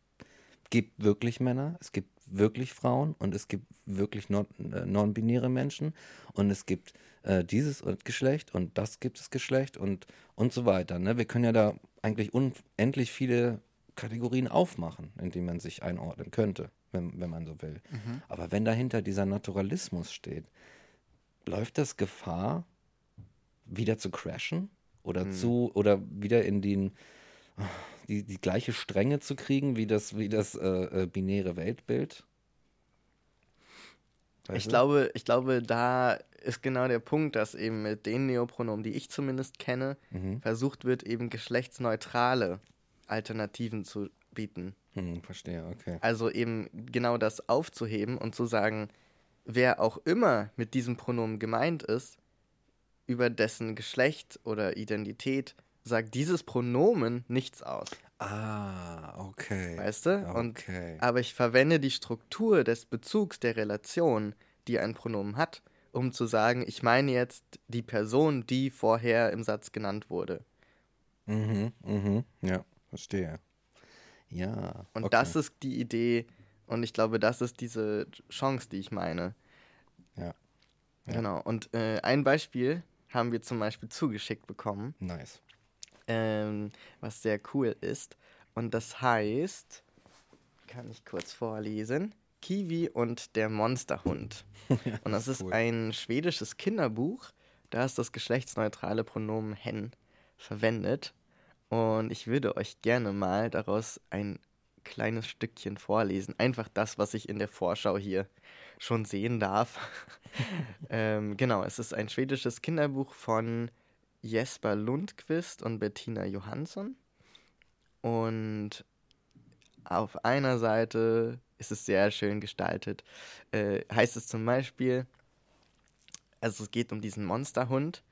gibt wirklich Männer, es gibt wirklich Frauen und es gibt wirklich äh, non-binäre Menschen und es gibt äh, dieses und Geschlecht und das gibt es Geschlecht und, und so weiter. Ne? Wir können ja da eigentlich unendlich viele Kategorien aufmachen, in die man sich einordnen könnte, wenn, wenn man so will. Aber wenn dahinter dieser Naturalismus steht, läuft das Gefahr, wieder zu crashen? Oder zu, oder wieder in den, die, die gleiche Strenge zu kriegen wie das, wie das äh, äh, binäre Weltbild? Weißt Ich du? glaube, ich glaube, da ist genau der Punkt, dass eben mit den Neopronomen, die ich zumindest kenne, Mhm. versucht wird, eben geschlechtsneutrale Alternativen zu bieten. Hm, verstehe, okay. Also eben genau das aufzuheben und zu sagen, wer auch immer mit diesem Pronomen gemeint ist, über dessen Geschlecht oder Identität sagt dieses Pronomen nichts aus. Ah, okay. Weißt du? Und, Okay. aber ich verwende die Struktur des Bezugs der Relation, die ein Pronomen hat, um zu sagen, ich meine jetzt die Person, die vorher im Satz genannt wurde. Mhm, mhm, ja, verstehe. Ja. Und okay. das ist die Idee und ich glaube, das ist diese Chance, die ich meine. Ja. Ja. Genau. Und äh, ein Beispiel haben wir zum Beispiel zugeschickt bekommen, Nice. ähm, was sehr cool ist. Und das heißt, kann ich kurz vorlesen, Kiwi und der Monsterhund. und das ist cool. ein schwedisches Kinderbuch. Da ist das geschlechtsneutrale Pronomen hen verwendet. Und ich würde euch gerne mal daraus ein kleines Stückchen vorlesen. Einfach das, was ich in der Vorschau hier schon sehen darf. ähm, genau, es ist ein schwedisches Kinderbuch von Jesper Lundqvist und Bettina Johansson. Und auf einer Seite ist es sehr schön gestaltet. Äh, heißt es zum Beispiel, also es geht um diesen Monsterhund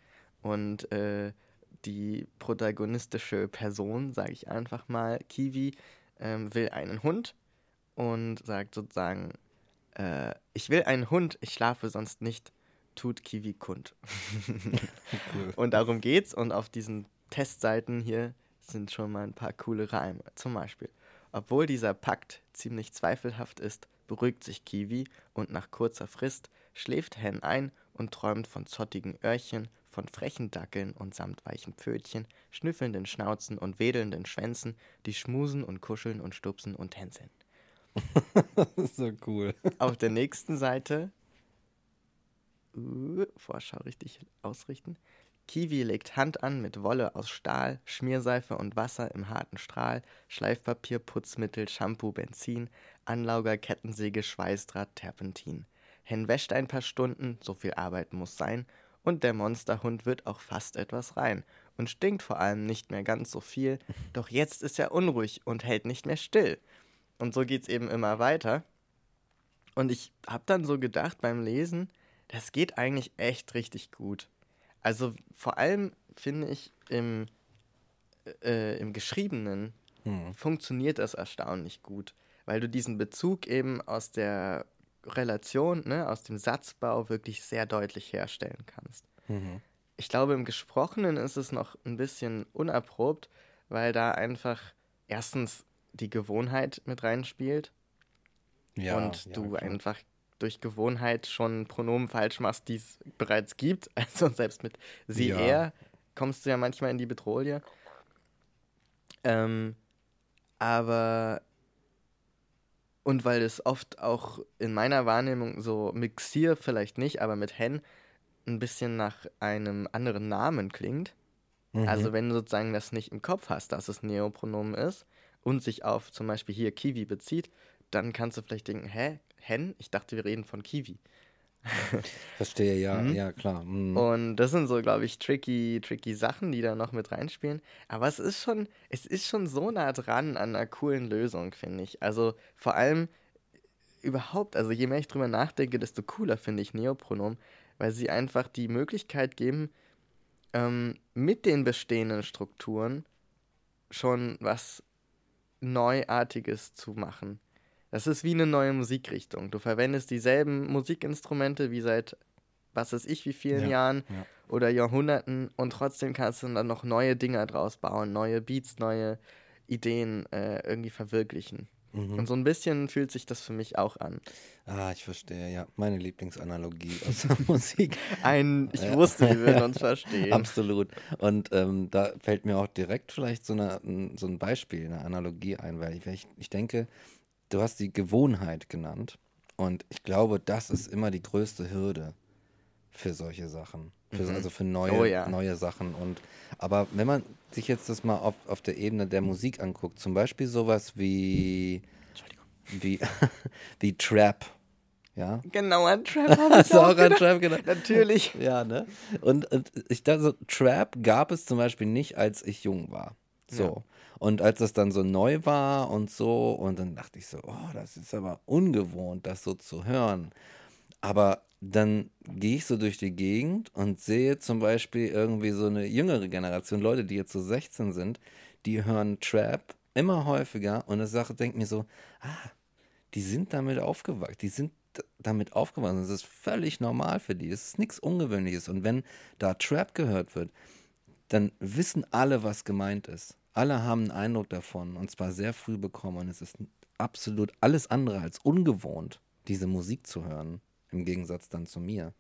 und äh, die protagonistische Person, sage ich einfach mal, Kiwi, ähm, will einen Hund und sagt sozusagen, äh, ich will einen Hund, ich schlafe sonst nicht, tut Kiwi kund. Cool. Und darum geht's. Und auf diesen Testseiten hier sind schon mal ein paar coole Reime. Zum Beispiel, obwohl dieser Pakt ziemlich zweifelhaft ist, beruhigt sich Kiwi und nach kurzer Frist schläft Hen ein und träumt von zottigen Öhrchen, von frechen Dackeln und samtweichen Pfötchen, schnüffelnden Schnauzen und wedelnden Schwänzen, die schmusen und kuscheln und stupsen und hänseln. so cool. Auf der nächsten Seite, uh, Vorschau richtig ausrichten. Kiwi legt Hand an mit Wolle aus Stahl, Schmierseife und Wasser im harten Strahl, Schleifpapier, Putzmittel, Shampoo, Benzin, Anlauger, Kettensäge, Schweißdraht, Terpentin. Hen wäscht ein paar Stunden, so viel Arbeit muss sein, und der Monsterhund wird auch fast etwas rein und stinkt vor allem nicht mehr ganz so viel, doch jetzt ist er unruhig und hält nicht mehr still. Und so geht's eben immer weiter. Und ich habe dann so gedacht beim Lesen, das geht eigentlich echt richtig gut. Also vor allem finde ich im, äh, im Geschriebenen Hm. funktioniert das erstaunlich gut, weil du diesen Bezug eben aus der Relation, ne, aus dem Satzbau wirklich sehr deutlich herstellen kannst. Mhm. Ich glaube, im Gesprochenen ist es noch ein bisschen unerprobt, weil da einfach erstens die Gewohnheit mit reinspielt Ja, und ja, du klar. einfach durch Gewohnheit schon Pronomen falsch machst, die es bereits gibt. Also selbst mit sie, Ja. er kommst du ja manchmal in die Bedrohung. Ähm, aber und weil es oft auch in meiner Wahrnehmung so Mixier vielleicht nicht, aber mit Hen ein bisschen nach einem anderen Namen klingt. Mhm. Also wenn du sozusagen das nicht im Kopf hast, dass es Neopronomen ist und sich auf zum Beispiel hier Kiwi bezieht, dann kannst du vielleicht denken, hä, Hen? Ich dachte, wir reden von Kiwi. Verstehe, ja, Mhm. ja, klar. Mhm. Und das sind so, glaube ich, tricky, tricky Sachen, die da noch mit reinspielen. Aber es ist schon, es ist schon so nah dran an einer coolen Lösung, finde ich. Also vor allem überhaupt, also je mehr ich drüber nachdenke, desto cooler finde ich Neopronomen, weil sie einfach die Möglichkeit geben, ähm, mit den bestehenden Strukturen schon was Neuartiges zu machen. Das ist wie eine neue Musikrichtung. Du verwendest dieselben Musikinstrumente wie seit was weiß ich wie vielen Ja, Jahren ja. oder Jahrhunderten und trotzdem kannst du dann noch neue Dinge draus bauen, neue Beats, neue Ideen äh, irgendwie verwirklichen. Mhm. Und so ein bisschen fühlt sich das für mich auch an. Ah, ich verstehe, ja. Meine Lieblingsanalogie aus der Musik. Ein, ich Ja. wusste, wir würden uns verstehen. Absolut. Und ähm, da fällt mir auch direkt vielleicht so, eine, ein- so ein Beispiel, eine Analogie ein, weil ich, ich denke, du hast die Gewohnheit genannt. Und ich glaube, das ist immer die größte Hürde für solche Sachen. Für, Mhm. Also für neue, Oh ja. neue Sachen. Und, aber wenn man sich jetzt das mal auf, auf der Ebene der Musik anguckt, zum Beispiel sowas wie, wie, wie Trap. Ja, Genau, an Trap habe ich auch an. Trap gedacht? Natürlich. Ja, ne? Und, und ich dachte, so, Trap gab es zum Beispiel nicht, als ich jung war. So. Ja. Und als das dann so neu war und so, und dann dachte ich so, oh, das ist aber ungewohnt, das so zu hören. Aber dann gehe ich so durch die Gegend und sehe zum Beispiel irgendwie so eine jüngere Generation, Leute, die jetzt so 16 sind, die hören Trap immer häufiger und eine Sache denkt mir so, ah, die sind damit aufgewachsen, die sind damit aufgewachsen. Das ist völlig normal für die. Es ist nichts Ungewöhnliches. Und wenn da Trap gehört wird, dann wissen alle, was gemeint ist. Alle haben einen Eindruck davon und zwar sehr früh bekommen. Und es ist absolut alles andere als ungewohnt, diese Musik zu hören, im Gegensatz dann zu mir.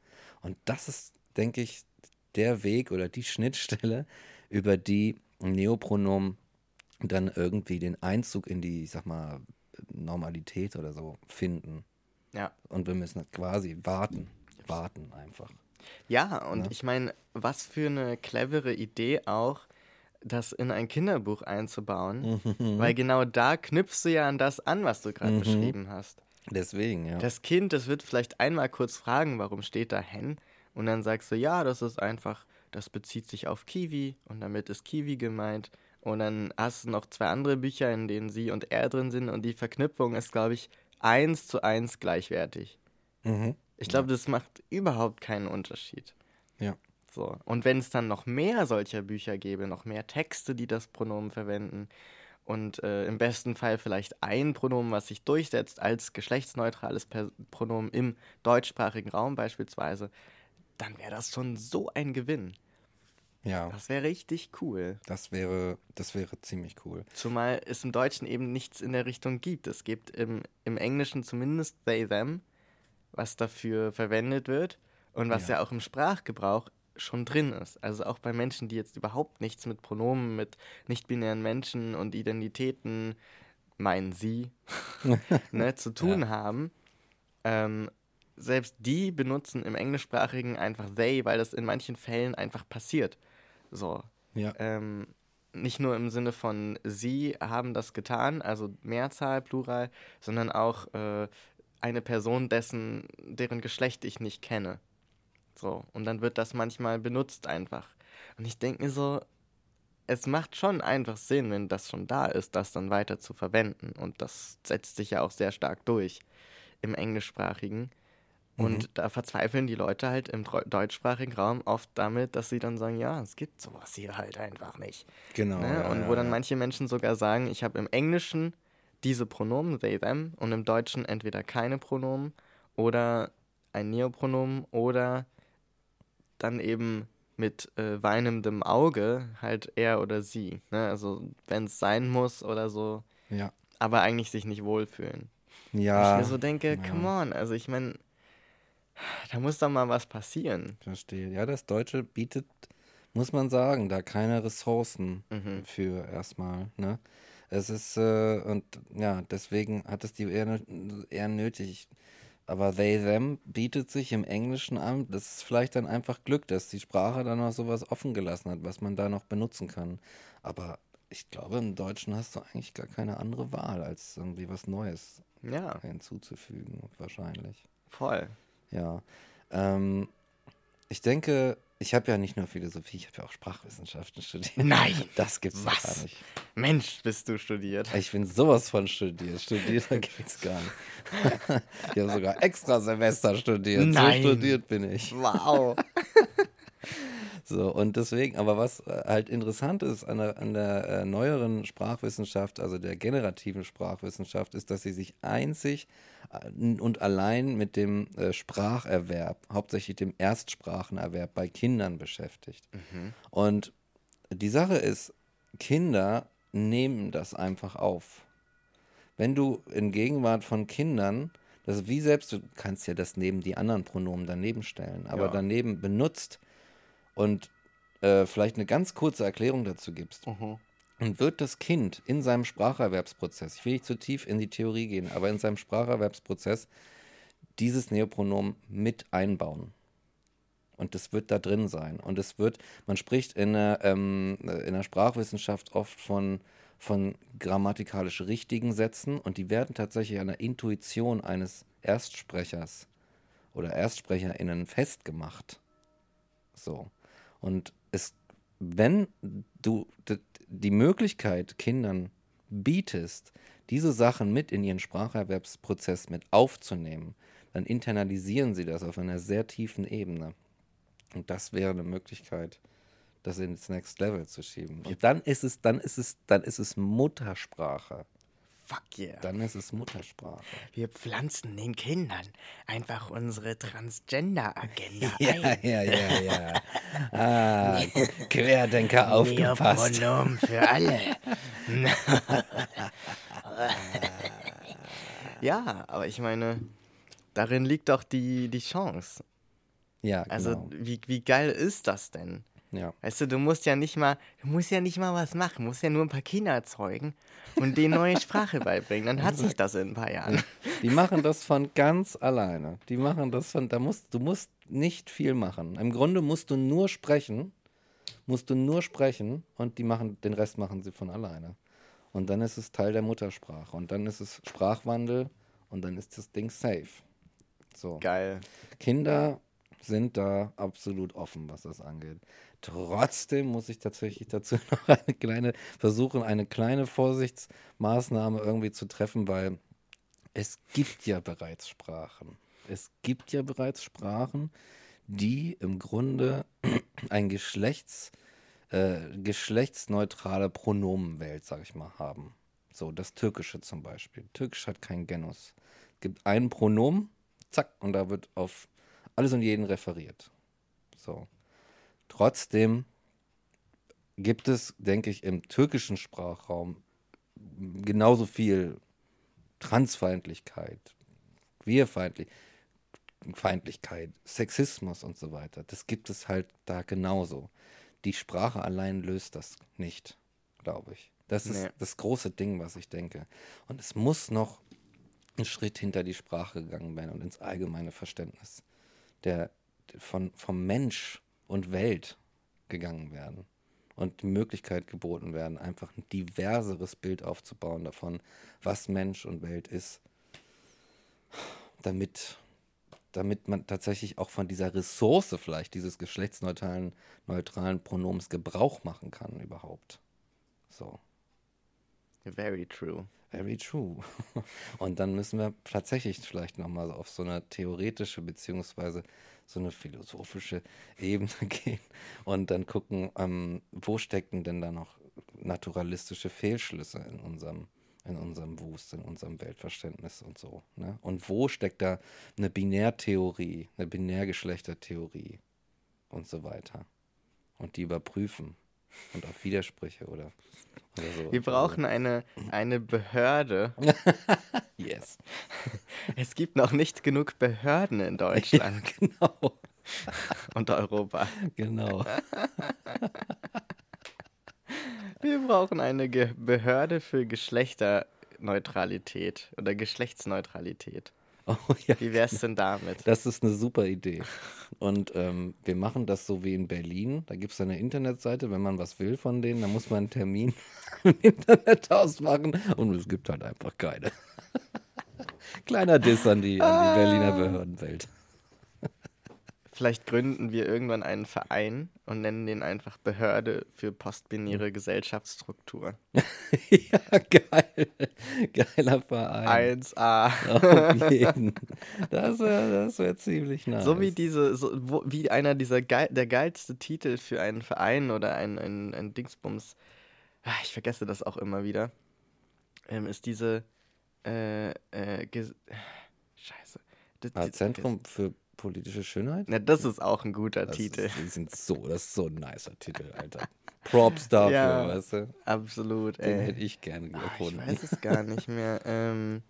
Und das ist, denke ich, der Weg oder die Schnittstelle, über die ein Neopronom dann irgendwie den Einzug in die, ich sag mal, Normalität oder so finden. Ja. Und wir müssen quasi warten. Warten einfach. Ja, und Ja. ich meine, was für eine clevere Idee auch, das in ein Kinderbuch einzubauen, Mhm. weil genau da knüpfst du ja an das an, was du gerade Mhm. beschrieben hast. Deswegen, ja. Das Kind, das wird vielleicht einmal kurz fragen, warum steht da Hen? Und dann sagst du, ja, das ist einfach, das bezieht sich auf Kiwi und damit ist Kiwi gemeint. Und dann hast du noch zwei andere Bücher, in denen sie und er drin sind und die Verknüpfung ist, glaube ich, eins zu eins gleichwertig. Mhm. Ich glaube, das macht überhaupt keinen Unterschied. Ja. So. Und wenn es dann noch mehr solcher Bücher gäbe, noch mehr Texte, die das Pronomen verwenden und äh, im besten Fall vielleicht ein Pronomen, was sich durchsetzt als geschlechtsneutrales per Pronomen im deutschsprachigen Raum beispielsweise, dann wäre das schon so ein Gewinn. Ja, Das wäre richtig cool. das wäre, das wäre ziemlich cool. Zumal es im Deutschen eben nichts in der Richtung gibt. Es gibt im, im Englischen zumindest they, them, was dafür verwendet wird und was ja. Ja. auch im Sprachgebrauch schon drin ist. Also auch bei Menschen, die jetzt überhaupt nichts mit Pronomen, mit nicht-binären Menschen und Identitäten, meinen sie, ne, zu tun haben. Ähm, selbst die benutzen im Englischsprachigen einfach they, weil das in manchen Fällen einfach passiert. So. Ja, Ähm, nicht nur im Sinne von sie haben das getan, also Mehrzahl, Plural, sondern auch äh, eine Person, dessen, deren Geschlecht ich nicht kenne. So, und dann wird das manchmal benutzt einfach. Und ich denke mir so, es macht schon einfach Sinn, wenn das schon da ist, das dann weiter zu verwenden. Und das setzt sich ja auch sehr stark durch im Englischsprachigen. Und da verzweifeln die Leute halt im deutschsprachigen Raum oft damit, dass sie dann sagen, ja, es gibt sowas hier halt einfach nicht. genau. Ne? ja, und wo dann manche Menschen sogar sagen, ich habe im Englischen diese Pronomen, they, them, und im Deutschen entweder keine Pronomen oder ein Neopronomen oder dann eben mit äh, weinendem Auge halt er oder sie. Ne? Also wenn es sein muss oder so, Ja, aber eigentlich sich nicht wohlfühlen. ja ich mir so denke, ja. come on, also ich meine, da muss doch mal was passieren. verstehe. Ja, das Deutsche bietet, muss man sagen, da keine Ressourcen Mhm. für erstmal. Ne? Es ist, äh, und ja, deswegen hat es die eher, eher nötig. Aber they, them bietet sich im Englischen an. Das ist vielleicht dann einfach Glück, dass die Sprache dann noch sowas offen gelassen hat, was man da noch benutzen kann. Aber ich glaube, im Deutschen hast du eigentlich gar keine andere Wahl, als irgendwie was Neues Ja, hinzuzufügen, wahrscheinlich. voll. Ja. Ähm, ich denke, ich habe ja nicht nur Philosophie, ich habe ja auch Sprachwissenschaften studiert. Nein! Das gibt's Was? gar nicht. Mensch, bist du studiert. Ich bin sowas von studiert. Studierter geht's gar nicht. Ich habe sogar extra Semester studiert. Nein. So studiert bin ich. Wow. So, und deswegen, aber was äh, halt interessant ist an der, an der äh, neueren Sprachwissenschaft, also der generativen Sprachwissenschaft, ist, dass sie sich einzig äh, und allein mit dem äh, Spracherwerb, hauptsächlich dem Erstsprachenerwerb bei Kindern beschäftigt. Und die Sache ist, Kinder nehmen das einfach auf. wenn du in Gegenwart von Kindern, das wie selbst, du kannst ja das neben die anderen Pronomen daneben stellen, aber Ja. daneben benutzt und äh, vielleicht eine ganz kurze Erklärung dazu gibst, Mhm. und wird das Kind in seinem Spracherwerbsprozess, ich will nicht zu tief in die Theorie gehen, aber in seinem Spracherwerbsprozess dieses Neopronomen mit einbauen. Und das wird da drin sein. Und es wird, man spricht in der, ähm, in der Sprachwissenschaft oft von, von grammatikalisch richtigen Sätzen und die werden tatsächlich an der Intuition eines Erstsprechers oder ErstsprecherInnen festgemacht. So. Und es, wenn du die Möglichkeit Kindern bietest, diese Sachen mit in ihren Spracherwerbsprozess mit aufzunehmen, dann internalisieren sie das auf einer sehr tiefen Ebene. Und das wäre eine Möglichkeit, das ins Next Level zu schieben. Und dann ist es, dann ist es, dann ist es Muttersprache. Fuck yeah. Dann ist es Muttersprache. Wir pflanzen den Kindern einfach unsere Transgender-Agenda Ja, ein. ja, ja, ja. Ah, Querdenker aufgepasst. Neopronomen für alle. ja, aber ich meine, darin liegt doch die, die Chance. Ja, Also, genau. wie, wie geil ist das denn? Ja. Weißt du, du musst ja nicht mal, du musst ja nicht mal was machen, du musst ja nur ein paar Kinder erzeugen und denen neue Sprache beibringen. Dann hat sich das in ein paar Jahren. Die machen das von ganz alleine. Die machen das von, da musst, du musst nicht viel machen. Im Grunde musst du nur sprechen, musst du nur sprechen und die machen, den Rest machen sie von alleine. Und dann ist es Teil der Muttersprache und dann ist es Sprachwandel und dann ist das Ding safe. So. Geil. Kinder sind da absolut offen, was das angeht. Trotzdem muss ich tatsächlich dazu noch eine kleine, versuchen, eine kleine Vorsichtsmaßnahme irgendwie zu treffen, weil es gibt ja bereits Sprachen. Es gibt ja bereits Sprachen, die im Grunde ein Geschlechts, äh, geschlechtsneutrale Pronomenwelt, sag ich mal, haben. So, das Türkische zum Beispiel. Türkisch hat kein Genus. Es gibt ein Pronomen, zack, und da wird auf alles und jeden referiert. So. Trotzdem gibt es, denke ich, im türkischen Sprachraum genauso viel Transfeindlichkeit, Queerfeindlich, Feindlichkeit, Sexismus und so weiter. Das gibt es halt da genauso. Die Sprache allein löst das nicht, glaube ich. Das ist Nee. das große Ding, was ich denke. Und es muss noch einen Schritt hinter die Sprache gegangen werden und ins allgemeine Verständnis der, von, vom Mensch und Welt gegangen werden und die Möglichkeit geboten werden, einfach ein diverseres Bild aufzubauen davon, was Mensch und Welt ist, damit, damit man tatsächlich auch von dieser Ressource vielleicht dieses geschlechtsneutralen neutralen Pronoms Gebrauch machen kann überhaupt. So. Very true. Very true. Und dann müssen wir tatsächlich vielleicht nochmal auf so eine theoretische beziehungsweise so eine philosophische Ebene gehen und dann gucken, ähm, wo stecken denn da noch naturalistische Fehlschlüsse in unserem, in unserem Wust, in unserem Weltverständnis und so. Ne? Und wo steckt da eine Binärtheorie, eine Binärgeschlechtertheorie und so weiter. Und die überprüfen und auf Widersprüche oder, oder so. Wir brauchen eine, eine Behörde. Yes. Es gibt noch nicht genug Behörden in Deutschland Genau. und Europa. Genau. Wir brauchen eine Ge Behörde für Geschlechterneutralität oder Geschlechtsneutralität. Oh, ja. Wie wär's denn damit? Das ist eine super Idee. Und ähm, wir machen das so wie in Berlin. Da gibt es eine Internetseite, wenn man was will von denen, dann muss man einen Termin im Internet ausmachen. Und es gibt halt einfach keine. Kleiner Diss an die, an die Berliner Behördenwelt. Vielleicht gründen wir irgendwann einen Verein und nennen den einfach Behörde für postbinäre Gesellschaftsstruktur. ja, geil. Geiler Verein. 1a. Auf jeden. Das wäre das wär ziemlich nice. So wie diese, so, wo, wie einer dieser geil, der geilste Titel für einen Verein oder ein, ein, ein Dingsbums, ah, ich vergesse das auch immer wieder, ähm, ist diese äh, äh, Ges Scheiße. D- Ah, Zentrum für politische Schönheit? Na, das ist auch ein guter Das Titel. Ist, die sind so, das ist so ein nicer Titel, Alter. Props dafür, Ja. weißt du? Absolut, Den ey. hätte ich gerne Ah, ich gefunden. weiß es gar nicht mehr. ähm,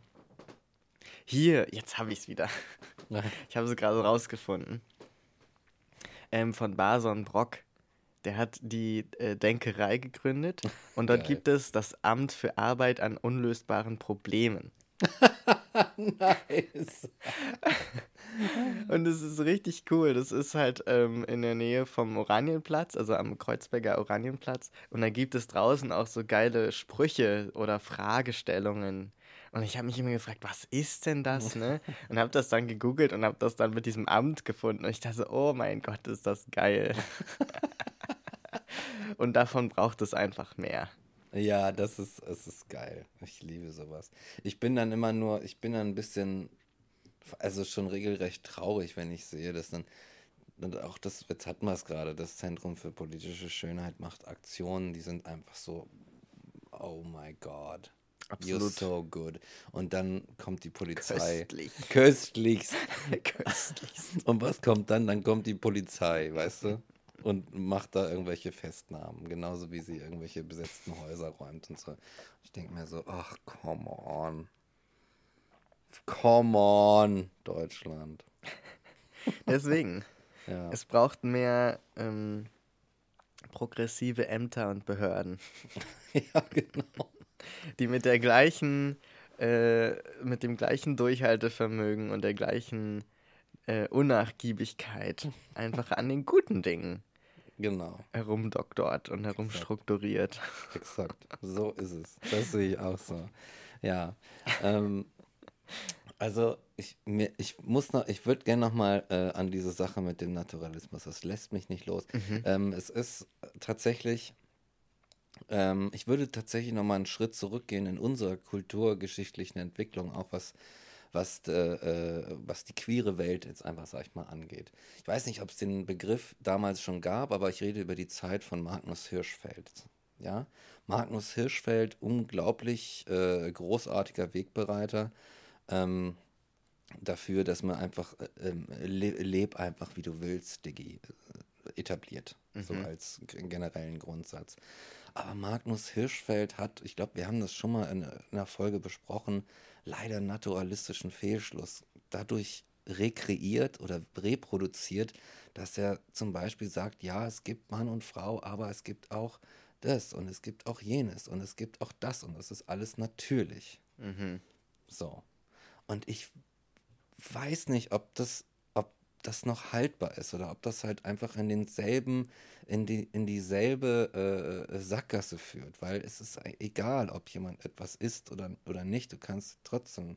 hier, jetzt habe ich es wieder. Ich habe es gerade rausgefunden. Ähm, von Bason Brock. Der hat die äh, Denkerei gegründet und dort Geil. gibt es das Amt für Arbeit an unlösbaren Problemen. nice. Und es ist richtig cool. Das ist halt ähm, in der Nähe vom Oranienplatz, also am Kreuzberger Oranienplatz. Und da gibt es draußen auch so geile Sprüche oder Fragestellungen. Und ich habe mich immer gefragt, was ist denn das, ne? Und habe das dann gegoogelt und habe das dann mit diesem Amt gefunden. Und ich dachte so, oh mein Gott, ist das geil. und davon braucht es einfach mehr. Ja, das ist, es ist geil. Ich liebe sowas. Ich bin dann immer nur, ich bin dann ein bisschen, also schon regelrecht traurig, wenn ich sehe, dass dann, und auch das, jetzt hatten wir es gerade, das Zentrum für politische Schönheit macht Aktionen, die sind einfach so, oh my God. You're Absolut. so good. Und dann kommt die Polizei. Köstlich. Köstlichst. Köstlich. Und was kommt dann? Dann kommt die Polizei, weißt du? Und macht da irgendwelche Festnahmen, genauso wie sie irgendwelche besetzten Häuser räumt und so. Ich denke mir so, ach, come on. Come on, Deutschland. Deswegen. Ja, Es braucht mehr ähm, progressive Ämter und Behörden, ja genau. die mit der gleichen, äh, mit dem gleichen Durchhaltevermögen und der gleichen äh, Unnachgiebigkeit einfach an den guten Dingen Genau, herumdoktort und herumstrukturiert. exakt. So ist es. Das sehe ich auch so. Ja. Ähm, also ich, mir, ich muss noch, ich würde gerne noch mal äh, an diese Sache mit dem Naturalismus, das lässt mich nicht los. Ähm, es ist tatsächlich, ähm, ich würde tatsächlich noch mal einen Schritt zurückgehen in unserer kulturgeschichtlichen Entwicklung, auch was, was, äh, was die queere Welt jetzt einfach, sag ich mal, angeht. Ich weiß nicht, ob es den Begriff damals schon gab, aber ich rede über die Zeit von Magnus Hirschfeld. Ja, Magnus Hirschfeld, unglaublich äh, großartiger Wegbereiter ähm, dafür, dass man einfach äh, ähm, le leb einfach wie du willst, Diggi, äh, etabliert. So als generellen Grundsatz. Aber Magnus Hirschfeld hat, ich glaube, wir haben das schon mal in, in einer Folge besprochen, leider naturalistischen Fehlschluss dadurch rekreiert oder reproduziert, dass er zum Beispiel sagt, ja, es gibt Mann und Frau, aber es gibt auch das und es gibt auch jenes und es gibt auch das und das ist alles natürlich. Mhm. So. Und ich weiß nicht, ob das, ob das noch haltbar ist oder ob das halt einfach in denselben, in die, in dieselbe äh, Sackgasse führt, weil es ist e- egal, ob jemand etwas ist oder, oder nicht, du kannst trotzdem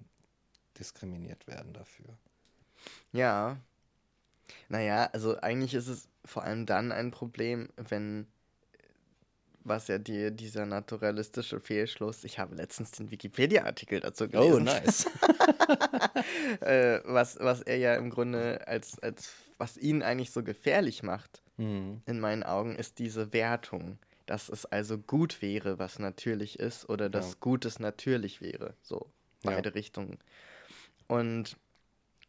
diskriminiert werden dafür. Ja. Naja, also eigentlich ist es vor allem dann ein Problem, wenn, was ja die, dieser naturalistische Fehlschluss, ich habe letztens den Wikipedia-Artikel dazu gelesen. Oh, nice. äh, was, was er ja im Grunde als, als, was ihn eigentlich so gefährlich macht, hm. in meinen Augen, ist diese Wertung. Dass es also gut wäre, was natürlich ist, oder dass Ja. Gutes natürlich wäre. So, Ja. beide Richtungen. Und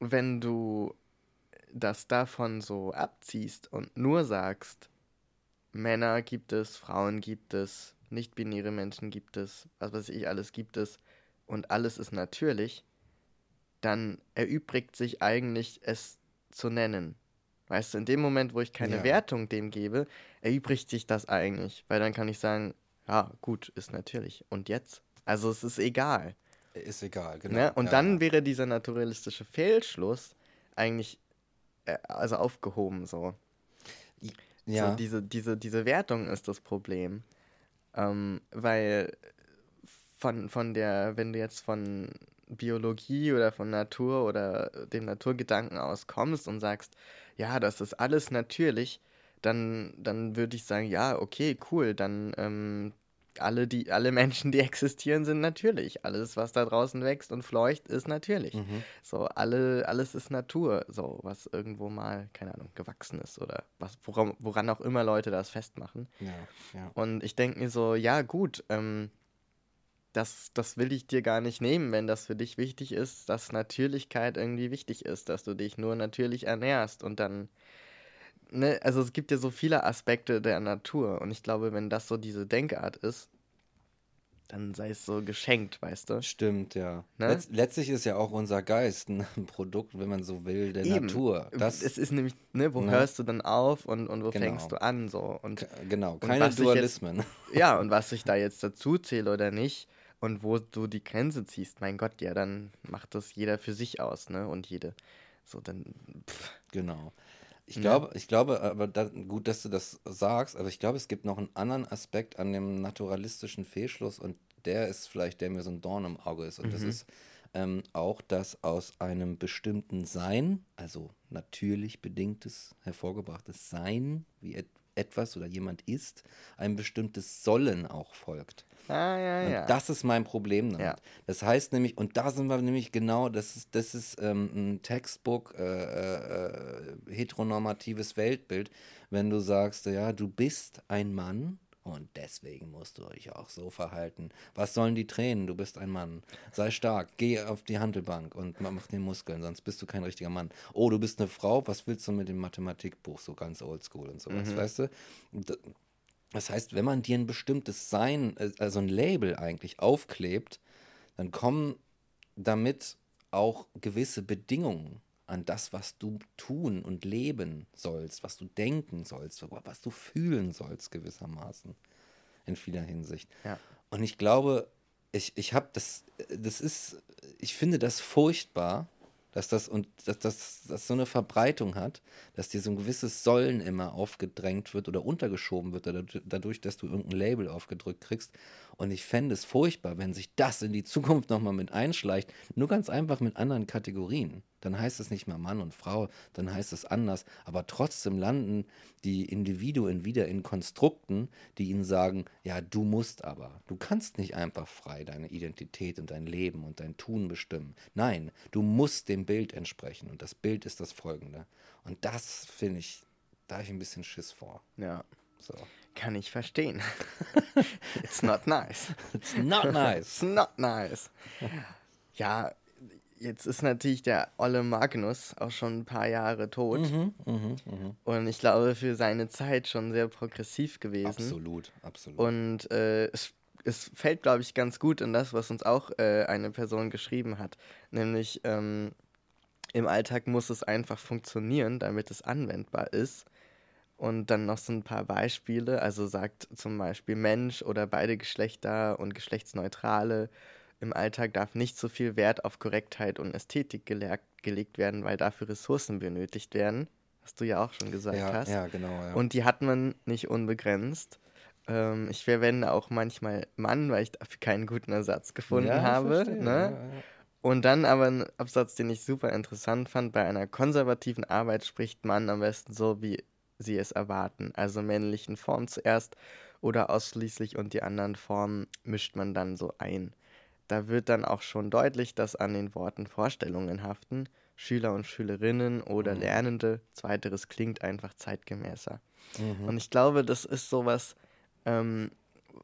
wenn du das davon so abziehst und nur sagst, Männer gibt es, Frauen gibt es, nicht-binäre Menschen gibt es, was weiß ich, alles gibt es und alles ist natürlich, dann erübrigt sich eigentlich es zu nennen. Weißt du, in dem Moment, wo ich keine Ja. Wertung dem gebe, erübrigt sich das eigentlich, weil dann kann ich sagen, ja, gut, ist natürlich. Und jetzt? Also es ist egal. Ist egal, genau. Ne? Und Ja, dann ja. wäre dieser naturalistische Fehlschluss eigentlich äh, also aufgehoben so. Ja. So diese, diese, diese Wertung ist das Problem. Ähm, weil von, von der, wenn du jetzt von Biologie oder von Natur oder dem Naturgedanken aus kommst und sagst, ja, das ist alles natürlich, dann, dann würde ich sagen, ja, okay, cool, dann ähm, alle, die, alle Menschen, die existieren, sind natürlich. Alles, was da draußen wächst und fleucht, ist natürlich. Mhm. So, alle, alles ist Natur, so, was irgendwo mal, keine Ahnung, gewachsen ist oder was, woran, woran auch immer Leute das festmachen. ja, ja. Und ich denke mir so, ja, gut, ähm, das, das will ich dir gar nicht nehmen, wenn das für dich wichtig ist, dass Natürlichkeit irgendwie wichtig ist, dass du dich nur natürlich ernährst und dann ne, also es gibt ja so viele Aspekte der Natur und ich glaube, wenn das so diese Denkart ist, dann sei es so geschenkt, weißt du? Stimmt, ja. Ne? Letz letztlich ist ja auch unser Geist ein Produkt, wenn man so will, der Eben. Natur. Das es ist nämlich, ne, wo ne? hörst du dann auf und, und wo genau. fängst du an? So. Und, K genau, keine Dualismen. Jetzt, ja, und was ich da jetzt dazu zähle oder nicht und wo du die Grenze ziehst, mein Gott, ja, dann macht das jeder für sich aus, ne? Und jede. So, dann. Pff. Genau. Ich glaube, ich glaube, aber da, gut, dass du das sagst, aber ich glaube, es gibt noch einen anderen Aspekt an dem naturalistischen Fehlschluss und der ist vielleicht, der mir so ein Dorn im Auge ist. Und mhm. das ist ähm, auch, dass aus einem bestimmten Sein, also natürlich bedingtes, hervorgebrachtes Sein, wie etwas oder jemand ist, ein bestimmtes Sollen auch folgt. Ah, ja, und ja. Das ist mein Problem damit. Ja. Das heißt nämlich, und da sind wir nämlich genau, das ist, das ist ähm, ein Textbook, äh, äh, heteronormatives Weltbild, wenn du sagst, ja, du bist ein Mann und deswegen musst du dich auch so verhalten. Was sollen die Tränen? Du bist ein Mann. Sei stark, geh auf die Handelbank und mach den Muskeln, sonst bist du kein richtiger Mann. Oh, du bist eine Frau, was willst du mit dem Mathematikbuch, so ganz oldschool und sowas, mhm. weißt du? Das heißt, wenn man dir ein bestimmtes Sein, äh, also ein Label eigentlich aufklebt, dann kommen damit auch gewisse Bedingungen an das, was du tun und leben sollst, was du denken sollst, was du fühlen sollst gewissermaßen in vieler Hinsicht. Ja. Und ich glaube, ich, ich habe das, das ist, ich finde das furchtbar, dass das und dass das, das so eine Verbreitung hat, dass dir so ein gewisses Sollen immer aufgedrängt wird oder untergeschoben wird, dadurch, dass du irgendein Label aufgedrückt kriegst. Und ich fände es furchtbar, wenn sich das in die Zukunft nochmal mit einschleicht, nur ganz einfach mit anderen Kategorien. Dann heißt es nicht mehr Mann und Frau, dann heißt es anders. Aber trotzdem landen die Individuen wieder in Konstrukten, die ihnen sagen, ja, du musst aber. Du kannst nicht einfach frei deine Identität und dein Leben und dein Tun bestimmen. Nein, du musst dem Bild entsprechen. Und das Bild ist das folgende. Und das finde ich, da habe ich ein bisschen Schiss vor. Ja. So. Kann ich verstehen. It's not nice. It's not nice. It's not nice. Ja, jetzt ist natürlich der Olle Magnus auch schon ein paar Jahre tot. Mhm, mh, mh. Und ich glaube, für seine Zeit schon sehr progressiv gewesen. Absolut, absolut. Und äh, es, es fällt, glaube ich, ganz gut in das, was uns auch äh, eine Person geschrieben hat. Nämlich, ähm, im Alltag muss es einfach funktionieren, damit es anwendbar ist. Und dann noch so ein paar Beispiele. Also sagt zum Beispiel Mensch oder beide Geschlechter und Geschlechtsneutrale. Im Alltag darf nicht so viel Wert auf Korrektheit und Ästhetik gelegt werden, weil dafür Ressourcen benötigt werden. Was du ja auch schon gesagt ja, hast. Ja, genau. Ja. Und die hat man nicht unbegrenzt. Ähm, ich verwende auch manchmal Mann, weil ich dafür keinen guten Ersatz gefunden ja, habe. Verstehe, ne? Und dann aber ein Absatz, den ich super interessant fand. Bei einer konservativen Arbeit spricht man am besten so, wie sie es erwarten. Also männlichen Form zuerst oder ausschließlich und die anderen Formen mischt man dann so ein. Da wird dann auch schon deutlich, dass an den Worten Vorstellungen haften, Schüler und Schülerinnen oder mhm. Lernende. Zweiteres klingt einfach zeitgemäßer. Mhm. Und ich glaube, das ist sowas, ähm,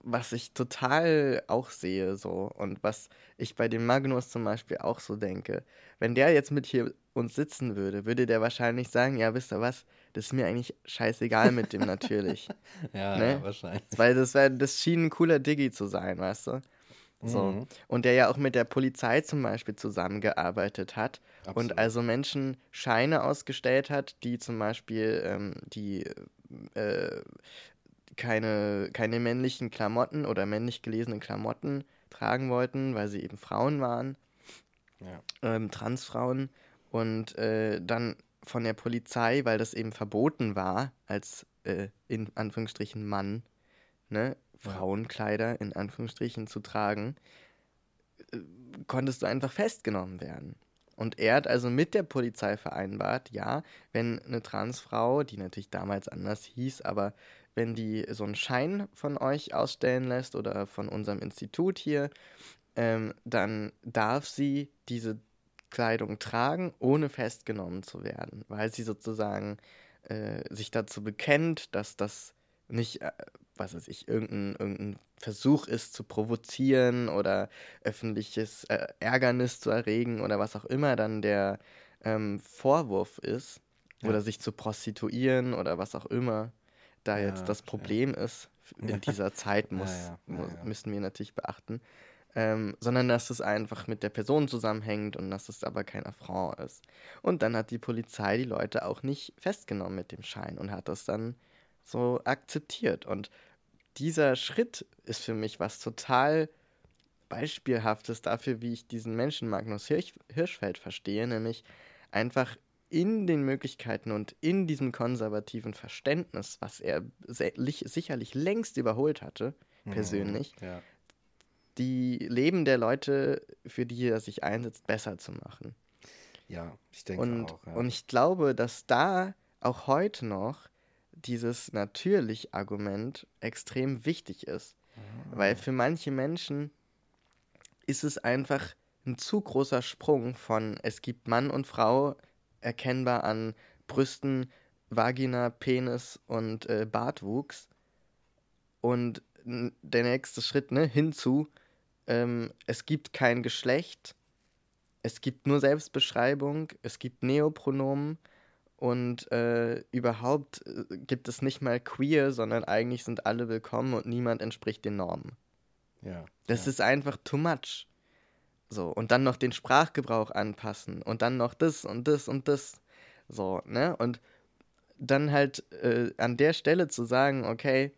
was ich total auch sehe so und was ich bei dem Magnus zum Beispiel auch so denke. Wenn der jetzt mit hier uns sitzen würde, würde der wahrscheinlich sagen, ja, wisst ihr was, das ist mir eigentlich scheißegal mit dem natürlich. ja, ne? ja, wahrscheinlich. Weil das, wär, das schien ein cooler Diggi zu sein, weißt du? So. Mhm. Und der ja auch mit der Polizei zum Beispiel zusammengearbeitet hat Absolut. und also Menschen Scheine ausgestellt hat, die zum Beispiel ähm, die äh, keine, keine männlichen Klamotten oder männlich gelesene Klamotten tragen wollten, weil sie eben Frauen waren, ja. ähm, Transfrauen. Und äh, dann von der Polizei, weil das eben verboten war, als äh, in Anführungsstrichen Mann, ne, Frauenkleider in Anführungsstrichen zu tragen, äh, konntest du einfach festgenommen werden. Und er hat also mit der Polizei vereinbart, ja, wenn eine Transfrau, die natürlich damals anders hieß, aber wenn die so einen Schein von euch ausstellen lässt oder von unserem Institut hier, ähm, dann darf sie diese Kleidung tragen, ohne festgenommen zu werden, weil sie sozusagen äh, sich dazu bekennt, dass das nicht, äh, was weiß ich, irgendein, irgendein Versuch ist zu provozieren oder öffentliches äh, Ärgernis zu erregen oder was auch immer dann der ähm, Vorwurf ist. Ja. Oder sich zu prostituieren oder was auch immer da ja, jetzt das Problem ist in dieser Zeit, muss, müssen wir natürlich beachten. Ähm, sondern dass es einfach mit der Person zusammenhängt und dass es aber kein Affront ist. Und dann hat die Polizei die Leute auch nicht festgenommen mit dem Schein und hat das dann so akzeptiert. Und dieser Schritt ist für mich was total Beispielhaftes dafür, wie ich diesen Menschen Magnus Hirsch, Hirschfeld verstehe, nämlich einfach in den Möglichkeiten und in diesem konservativen Verständnis, was er sicherlich längst überholt hatte, mhm, persönlich, ja. Die Leben der Leute, für die er sich einsetzt, besser zu machen. Ja, ich denke und, auch. Ja. Und ich glaube, dass da auch heute noch dieses natürlich Argument extrem wichtig ist. Ah. Weil für manche Menschen ist es einfach ein zu großer Sprung von es gibt Mann und Frau erkennbar an Brüsten, Vagina, Penis und äh, Bartwuchs. Und der nächste Schritt ne, hinzu, ähm, es gibt kein Geschlecht, es gibt nur Selbstbeschreibung, es gibt Neopronomen und äh, überhaupt äh, gibt es nicht mal queer, sondern eigentlich sind alle willkommen und niemand entspricht den Normen. Ja. Das ja. ist einfach too much. So, und dann noch den Sprachgebrauch anpassen und dann noch das und das und das. So, ne? Und dann halt äh, an der Stelle zu sagen, okay,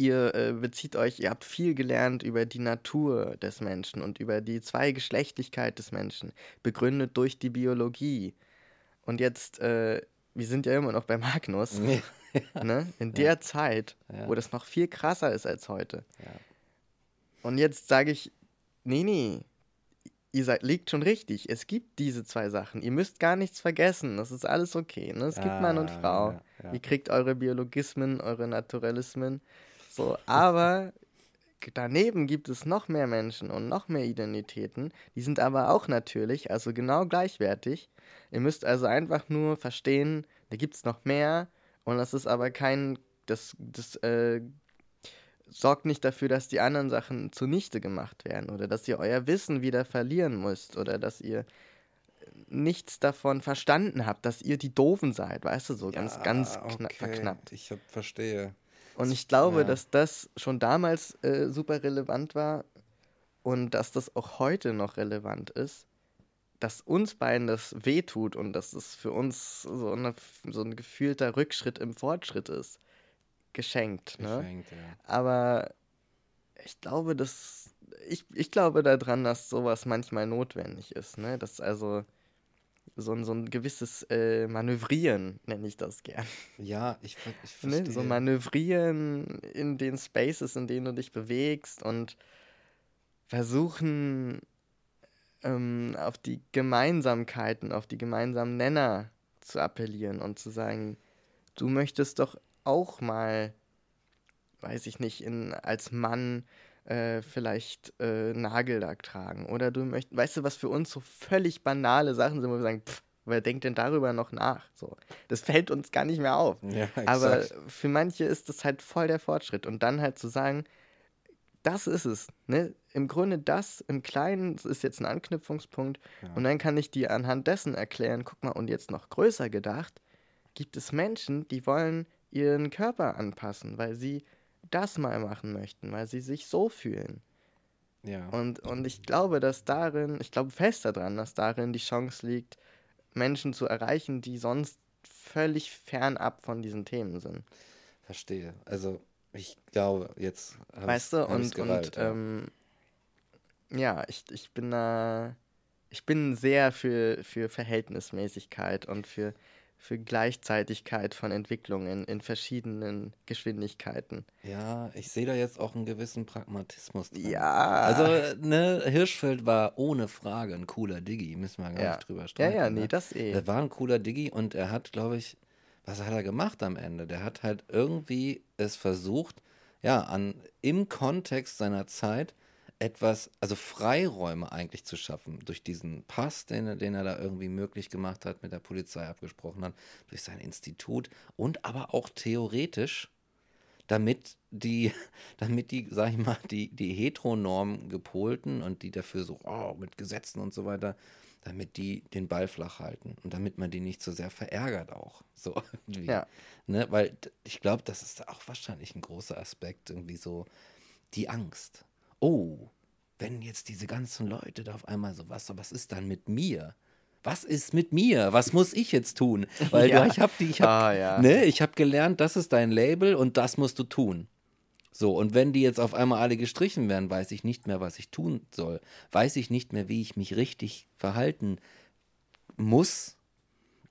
ihr äh, bezieht euch, ihr habt viel gelernt über die Natur des Menschen und über die Zweigeschlechtlichkeit des Menschen, begründet durch die Biologie. Und jetzt, äh, wir sind ja immer noch bei Magnus, ja. ne? in der ja. Zeit, ja. wo das noch viel krasser ist als heute. Und jetzt sage ich, nee, nee, ihr seid, liegt schon richtig. Es gibt diese zwei Sachen. Ihr müsst gar nichts vergessen. Das ist alles okay. Ne? Es gibt Mann und Frau. Ihr kriegt eure Biologismen, eure Naturalismen. So, aber daneben gibt es noch mehr Menschen und noch mehr Identitäten. Die sind aber auch natürlich, also genau gleichwertig. Ihr müsst also einfach nur verstehen, da gibt es noch mehr und das ist aber kein, das, das äh, sorgt nicht dafür, dass die anderen Sachen zunichte gemacht werden oder dass ihr euer Wissen wieder verlieren müsst oder dass ihr nichts davon verstanden habt, dass ihr die Doofen seid, weißt du, so ganz, ja, ganz okay. verknappt. Ich hab, verstehe. Und ich glaube, ja. dass das schon damals äh, super relevant war und dass das auch heute noch relevant ist dass uns beiden das wehtut und dass es für uns so, eine, so ein gefühlter Rückschritt im Fortschritt ist. Geschenkt. Ne? Geschenkt, ja. Aber ich glaube, dass. Ich, ich glaube daran, dass sowas manchmal notwendig ist. Ne? Dass also so ein, so ein gewisses äh, Manövrieren, nenne ich das gern. Ja, ich, ich verstehe. Ne? So Manövrieren in den Spaces, in denen du dich bewegst und versuchen, ähm, auf die Gemeinsamkeiten, auf die gemeinsamen Nenner zu appellieren und zu sagen, du möchtest doch auch mal, weiß ich nicht, in, als Mann äh, vielleicht äh, Nagellack tragen. Oder du möchtest, weißt du, was für uns so völlig banale Sachen sind, wo wir sagen, pff, wer denkt denn darüber noch nach? So, das fällt uns gar nicht mehr auf. Ja, Aber für manche ist das halt voll der Fortschritt. Und dann halt zu sagen, das ist es. Ne? Im Grunde das im Kleinen ist jetzt ein Anknüpfungspunkt. Ja. Und dann kann ich dir anhand dessen erklären, guck mal, und jetzt noch größer gedacht, gibt es Menschen, die wollen ihren Körper anpassen, weil sie das mal machen möchten, weil sie sich so fühlen. Ja. Und, und ich glaube, dass darin, ich glaube fest daran, dass darin die Chance liegt, Menschen zu erreichen, die sonst völlig fernab von diesen Themen sind. Verstehe. Also ich glaube, jetzt. Weißt du, und, gereilt, und ja. Ähm, ja, ich, ich bin da. Ich bin sehr für, für Verhältnismäßigkeit und für, für Gleichzeitigkeit von Entwicklungen in verschiedenen Geschwindigkeiten. Ja, ich sehe da jetzt auch einen gewissen Pragmatismus drin. Ja. Also, ne, Hirschfeld war ohne Frage ein cooler Diggi, müssen wir gar ja. nicht drüber streiten. Ja, ja, nee, ne? das eh. Er war ein cooler Diggi und er hat, glaube ich, was hat er gemacht am Ende? Der hat halt irgendwie es versucht, ja, an, im Kontext seiner Zeit etwas, also Freiräume eigentlich zu schaffen, durch diesen Pass, den, den er da irgendwie möglich gemacht hat, mit der Polizei abgesprochen hat, durch sein Institut und aber auch theoretisch, damit die, damit die, sag ich mal, die, die heteronorm gepolten und die dafür so, oh, mit Gesetzen und so weiter damit die den Ball flach halten und damit man die nicht so sehr verärgert auch. So irgendwie. Ja. Ne? Weil ich glaube, das ist auch wahrscheinlich ein großer Aspekt, irgendwie so die Angst. Oh, wenn jetzt diese ganzen Leute da auf einmal so, was, was ist dann mit mir? Was ist mit mir? Was muss ich jetzt tun? Weil Ja. ja. ich habe ich hab, Ah, ja. ne, ich habe gelernt, das ist dein Label und das musst du tun. So, und wenn die jetzt auf einmal alle gestrichen werden, weiß ich nicht mehr, was ich tun soll. Weiß ich nicht mehr, wie ich mich richtig verhalten muss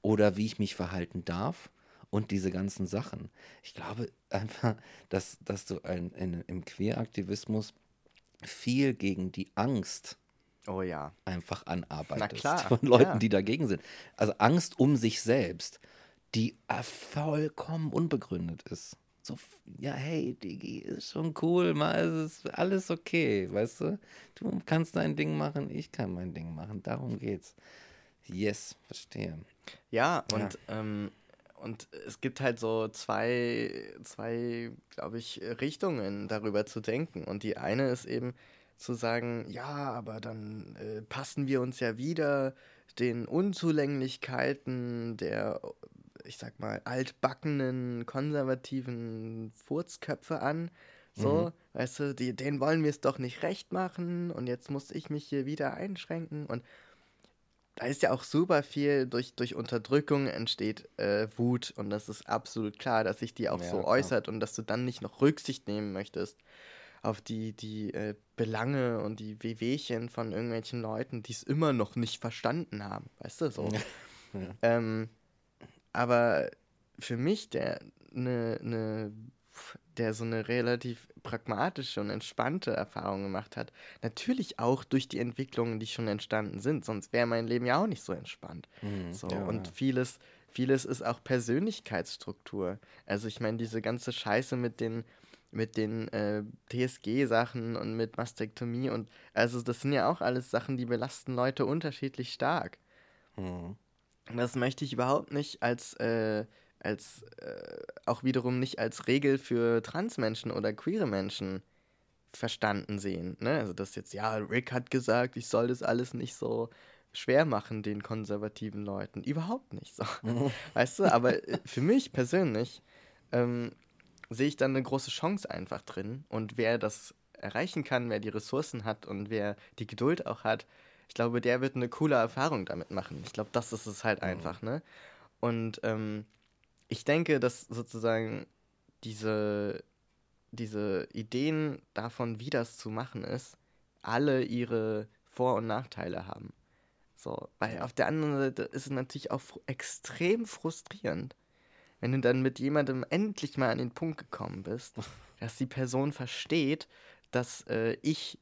oder wie ich mich verhalten darf und diese ganzen Sachen. Ich glaube einfach, dass, dass du ein, ein, im Queeraktivismus viel gegen die Angst Oh ja. einfach anarbeitest. Na klar, von Leuten, ja. die dagegen sind. Also Angst um sich selbst, die äh, vollkommen unbegründet ist. So, ja, hey, Digi, ist schon cool, mal ist es alles okay, weißt du? Du kannst dein Ding machen, ich kann mein Ding machen, darum geht's. Yes, verstehe. Ja, und, Ähm, und es gibt halt so zwei, zwei, glaube ich, Richtungen darüber zu denken. Und die eine ist eben zu sagen, ja, aber dann äh, passen wir uns ja wieder den Unzulänglichkeiten der, ich sag mal, altbackenen, konservativen Furzköpfe an. So, weißt du, die, denen wollen wir es doch nicht recht machen und jetzt muss ich mich hier wieder einschränken und da ist ja auch super viel durch, durch Unterdrückung entsteht äh, Wut und das ist absolut klar, dass sich die auch Ja, so klar. äußert und dass du dann nicht noch Rücksicht nehmen möchtest auf die, die äh, Belange und die Wehwehchen von irgendwelchen Leuten, die es immer noch nicht verstanden haben, weißt du, so. Ja. Ähm, aber für mich, der ne, ne, der so eine relativ pragmatische und entspannte Erfahrung gemacht hat, natürlich auch durch die Entwicklungen, die schon entstanden sind, sonst wäre mein Leben ja auch nicht so entspannt. Mhm, So, ja, und ja. vieles, vieles ist auch Persönlichkeitsstruktur. Also ich meine, diese ganze Scheiße mit den, mit den äh, TSG-Sachen und mit Mastektomie und also das sind ja auch alles Sachen, die belasten Leute unterschiedlich stark. Mhm. Das möchte ich überhaupt nicht als, äh, als äh, auch wiederum nicht als Regel für Transmenschen oder queere Menschen verstanden sehen. Ne? Also das jetzt, ja, Rick hat gesagt, ich soll das alles nicht so schwer machen, den konservativen Leuten. Überhaupt nicht so. Weißt du, aber äh, für mich persönlich ähm, sehe ich dann eine große Chance einfach drin. Und wer das erreichen kann, wer die Ressourcen hat und wer die Geduld auch hat, ich glaube, der wird eine coole Erfahrung damit machen. Ich glaube, das ist es halt einfach, ne? Und ähm, ich denke, dass sozusagen diese, diese Ideen davon, wie das zu machen ist, alle ihre Vor- und Nachteile haben. So, weil auf der anderen Seite ist es natürlich auch fr- extrem frustrierend, wenn du dann mit jemandem endlich mal an den Punkt gekommen bist, dass die Person versteht, dass äh, ich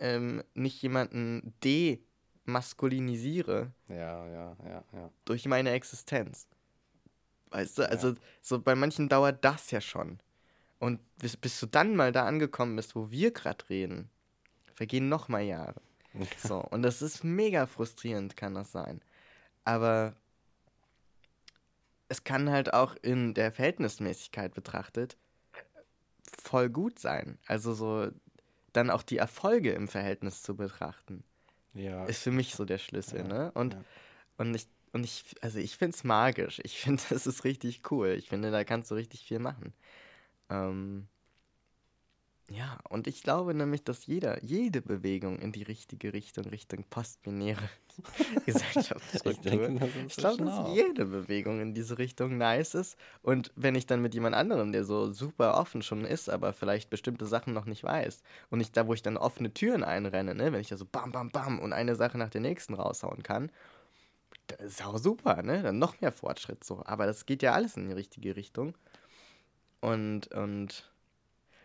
ähm, nicht jemanden demaskulinisiere Ja, ja, ja, ja. durch meine Existenz. Weißt du, also so bei manchen dauert das ja schon. Und bis, bis du dann mal da angekommen bist, wo wir gerade reden, vergehen noch mal Jahre. So, und das ist mega frustrierend, kann das sein. Aber es kann halt auch in der Verhältnismäßigkeit betrachtet voll gut sein. Also so dann auch die Erfolge im Verhältnis zu betrachten, Ja, ist für mich so der Schlüssel, Ja, ne? Und, ja. und ich, und ich, also ich finde es magisch. Ich finde, das ist richtig cool. Ich finde, da kannst du richtig viel machen. Ähm, ja, und ich glaube nämlich, dass jeder, jede Bewegung in die richtige Richtung, Richtung postbinäre Gesellschaftsstruktur, Ich glaube, dass jede Bewegung in diese Richtung nice ist. Und wenn ich dann mit jemand anderem, der so super offen schon ist, aber vielleicht bestimmte Sachen noch nicht weiß, und ich da, wo ich dann offene Türen einrenne, ne, wenn ich da so bam, bam, bam und eine Sache nach der nächsten raushauen kann, das ist auch super, ne? Dann noch mehr Fortschritt so. Aber das geht ja alles in die richtige Richtung. Und, und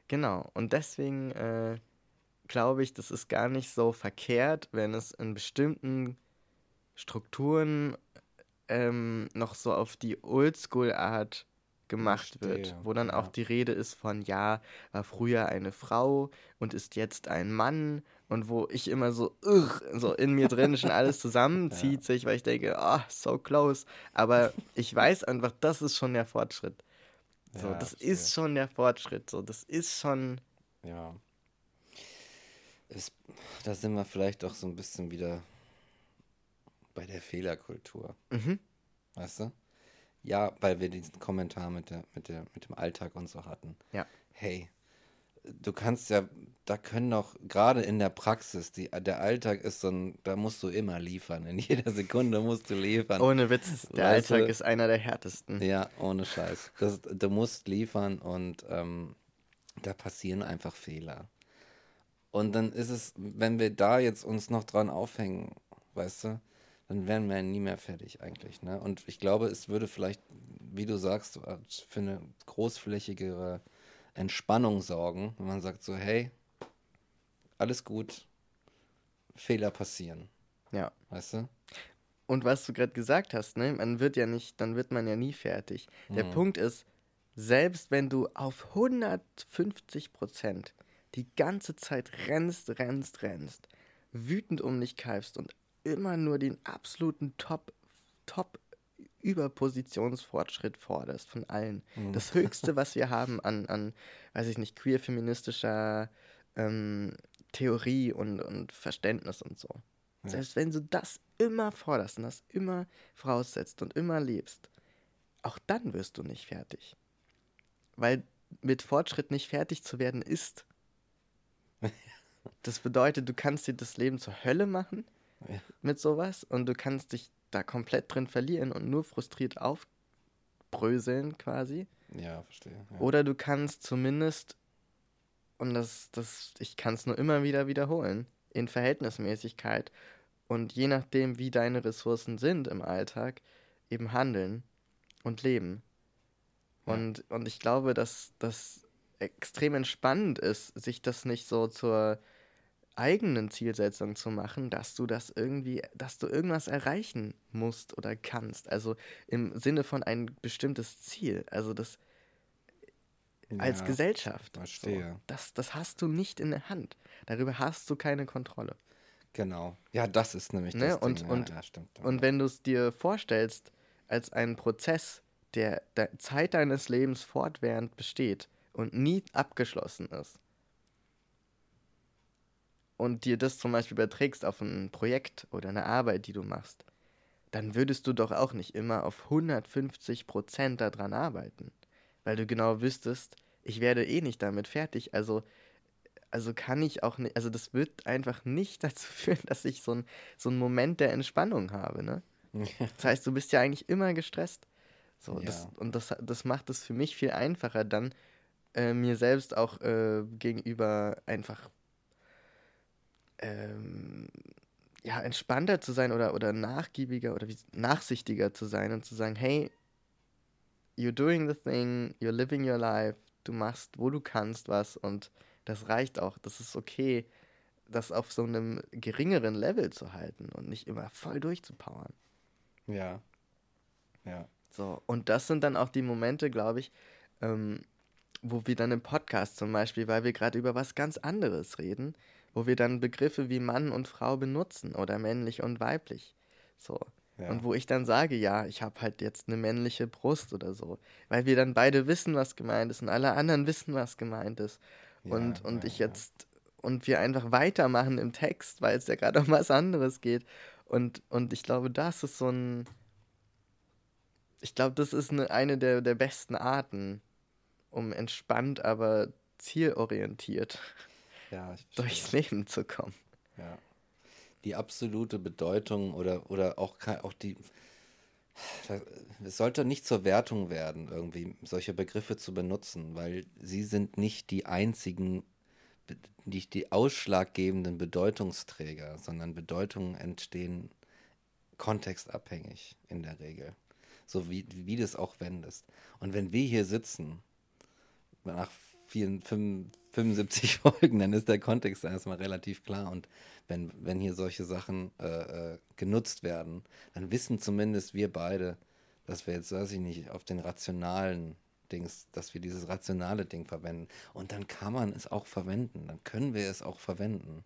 genau. Und deswegen äh, glaube ich, das ist gar nicht so verkehrt, wenn es in bestimmten Strukturen ähm, noch so auf die Oldschool-Art gemacht wird, Verstehe, wo dann auch ja. die Rede ist von, ja, war früher eine Frau und ist jetzt ein Mann und wo ich immer so, ugh, so in mir drin schon alles zusammenzieht sich, weil ich denke, ah, so close. Aber ich weiß einfach, das ist schon der Fortschritt. So, Ja, das verstehe. ist schon der Fortschritt. So, das ist schon. Ja. Es, da sind wir vielleicht auch so ein bisschen wieder Bei der Fehlerkultur. Mhm. Weißt du? Ja, weil wir diesen Kommentar mit, der, mit, der, mit dem Alltag und so hatten. Ja. Hey, du kannst ja, da können doch gerade in der Praxis, die, der Alltag ist so ein, da musst du immer liefern. In jeder Sekunde musst du liefern. Ohne Witz, der Weißt Alltag du? ist einer der härtesten. Ja, ohne Scheiß. Das, du musst liefern und ähm, da passieren einfach Fehler. Und dann ist es, wenn wir da jetzt uns noch dran aufhängen, weißt du, dann wären wir nie mehr fertig eigentlich. Ne? Und ich glaube, es würde vielleicht, wie du sagst, für eine großflächigere Entspannung sorgen, wenn man sagt so, hey, alles gut, Fehler passieren, Ja. weißt du? Und was du gerade gesagt hast, ne, man wird ja nicht, dann wird man ja nie fertig. Der Mhm. Punkt ist, selbst wenn du auf 150 Prozent die ganze Zeit rennst, rennst, rennst, wütend um dich keifst und immer nur den absoluten Top, Top Überpositionsfortschritt forderst von allen. Das Höchste, was wir haben an, an, weiß ich nicht, queer-feministischer ähm, Theorie und, und Verständnis und so. Selbst wenn du das immer forderst und das immer voraussetzt und immer lebst, auch dann wirst du nicht fertig. Weil mit Fortschritt nicht fertig zu werden ist. Das bedeutet, du kannst dir das Leben zur Hölle machen Ja. mit sowas und du kannst dich da komplett drin verlieren und nur frustriert aufbröseln quasi. Ja, verstehe. Ja. Oder du kannst zumindest, und das, das, ich kann es nur immer wieder wiederholen, in Verhältnismäßigkeit und je nachdem, wie deine Ressourcen sind im Alltag, eben handeln und leben. Ja. Und, und ich glaube, dass das extrem entspannend ist, sich das nicht so zur eigenen Zielsetzung zu machen, dass du das irgendwie, dass du irgendwas erreichen musst oder kannst. Also im Sinne von ein bestimmtes Ziel. Also das als Ja, Gesellschaft. verstehe. So, das, das hast du nicht in der Hand. Darüber hast du keine Kontrolle. Genau. Ja, das ist nämlich Ne, das und- Ding. und- ja, ja. Und wenn du es dir vorstellst als einen Prozess, der der Zeit deines Lebens fortwährend besteht und nie abgeschlossen ist, und dir das zum Beispiel überträgst auf ein Projekt oder eine Arbeit, die du machst, dann würdest du doch auch nicht immer auf 150 Prozent daran arbeiten. Weil du genau wüsstest, ich werde eh nicht damit fertig, also, also kann ich auch nicht, also das wird einfach nicht dazu führen, dass ich so, ein, so einen Moment der Entspannung habe, ne? Das heißt, du bist ja eigentlich immer gestresst. So, das, Ja. und das, das macht es für mich viel einfacher, dann äh, mir selbst auch äh, gegenüber einfach ähm, ja, entspannter zu sein oder, oder nachgiebiger oder wie, nachsichtiger zu sein und zu sagen, hey, you're doing the thing, you're living your life, du machst, wo du kannst was und das reicht auch. Das ist okay, das auf so einem geringeren Level zu halten und nicht immer voll durchzupowern. Ja. Ja. So, und das sind dann auch die Momente, glaube ich, ähm, wo wir dann im Podcast zum Beispiel, weil wir gerade über was ganz anderes reden, wo wir dann Begriffe wie Mann und Frau benutzen oder männlich und weiblich. So. Ja. Und wo ich dann sage, ja, ich habe halt jetzt eine männliche Brust oder so. Weil wir dann beide wissen, was gemeint ist und alle anderen wissen, was gemeint ist. und Ja, und ja, ich jetzt, und wir einfach weitermachen im Text, weil es ja gerade um was anderes geht. Und, und ich glaube, das ist so ein. Ich glaube, das ist eine, eine der, der besten Arten, um entspannt, aber zielorientiert Ja, durchs Leben zu kommen. Ja. Die absolute Bedeutung oder, oder auch, auch die. Es sollte nicht zur Wertung werden, irgendwie solche Begriffe zu benutzen, weil sie sind nicht die einzigen, nicht die ausschlaggebenden Bedeutungsträger, sondern Bedeutungen entstehen kontextabhängig in der Regel. So wie, wie du es auch wendest. Und wenn wir hier sitzen, nach vielen, fünf- 75 Folgen, dann ist der Kontext erstmal relativ klar. Und wenn, wenn hier solche Sachen äh, äh, genutzt werden, dann wissen zumindest wir beide, dass wir jetzt, weiß ich nicht, auf den rationalen Dings, dass wir dieses rationale Ding verwenden. Und dann kann man es auch verwenden. Dann können wir es auch verwenden.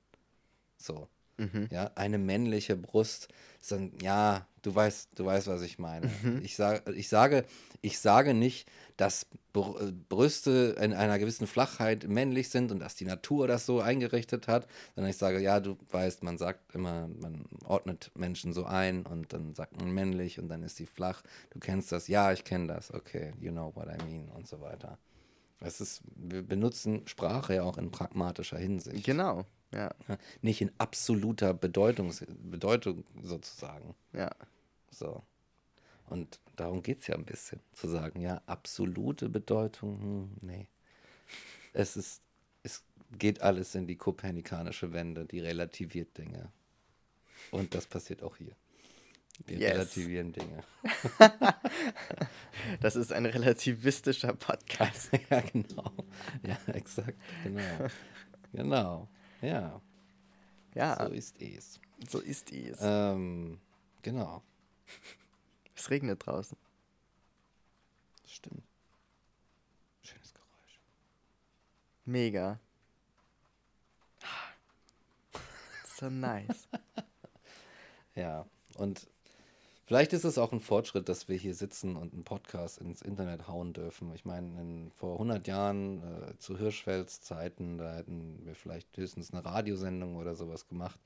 So. Mhm. Ja, eine männliche Brust. Dann, ja, du weißt, du weißt, was ich meine. Mhm. Ich, sag, ich, sage, ich sage nicht, dass Brüste in einer gewissen Flachheit männlich sind und dass die Natur das so eingerichtet hat, sondern ich sage, ja, du weißt, man sagt immer, man ordnet Menschen so ein und dann sagt man männlich und dann ist sie flach. Du kennst das, ja, ich kenne das, okay, you know what I mean und so weiter. Es ist, wir benutzen Sprache ja auch in pragmatischer Hinsicht. Genau, ja. nicht in absoluter Bedeutung, Bedeutung sozusagen. Ja. So. Und darum geht es ja ein bisschen, zu sagen, ja, absolute Bedeutung, hm, nee. Es ist, es geht alles in die kopernikanische Wende, die relativiert Dinge. Und das passiert auch hier. Wir yes. relativieren Dinge. das ist ein relativistischer Podcast. ja, genau. Ja, exakt. Genau. Genau. Ja. Ja. So ist es. So ist es. Ähm, genau. Es regnet draußen. Stimmt. Schönes Geräusch. Mega. So nice. ja, und vielleicht ist es auch ein Fortschritt, dass wir hier sitzen und einen Podcast ins Internet hauen dürfen. Ich meine, vor 100 Jahren äh, zu Hirschfelds Zeiten, da hätten wir vielleicht höchstens eine Radiosendung oder sowas gemacht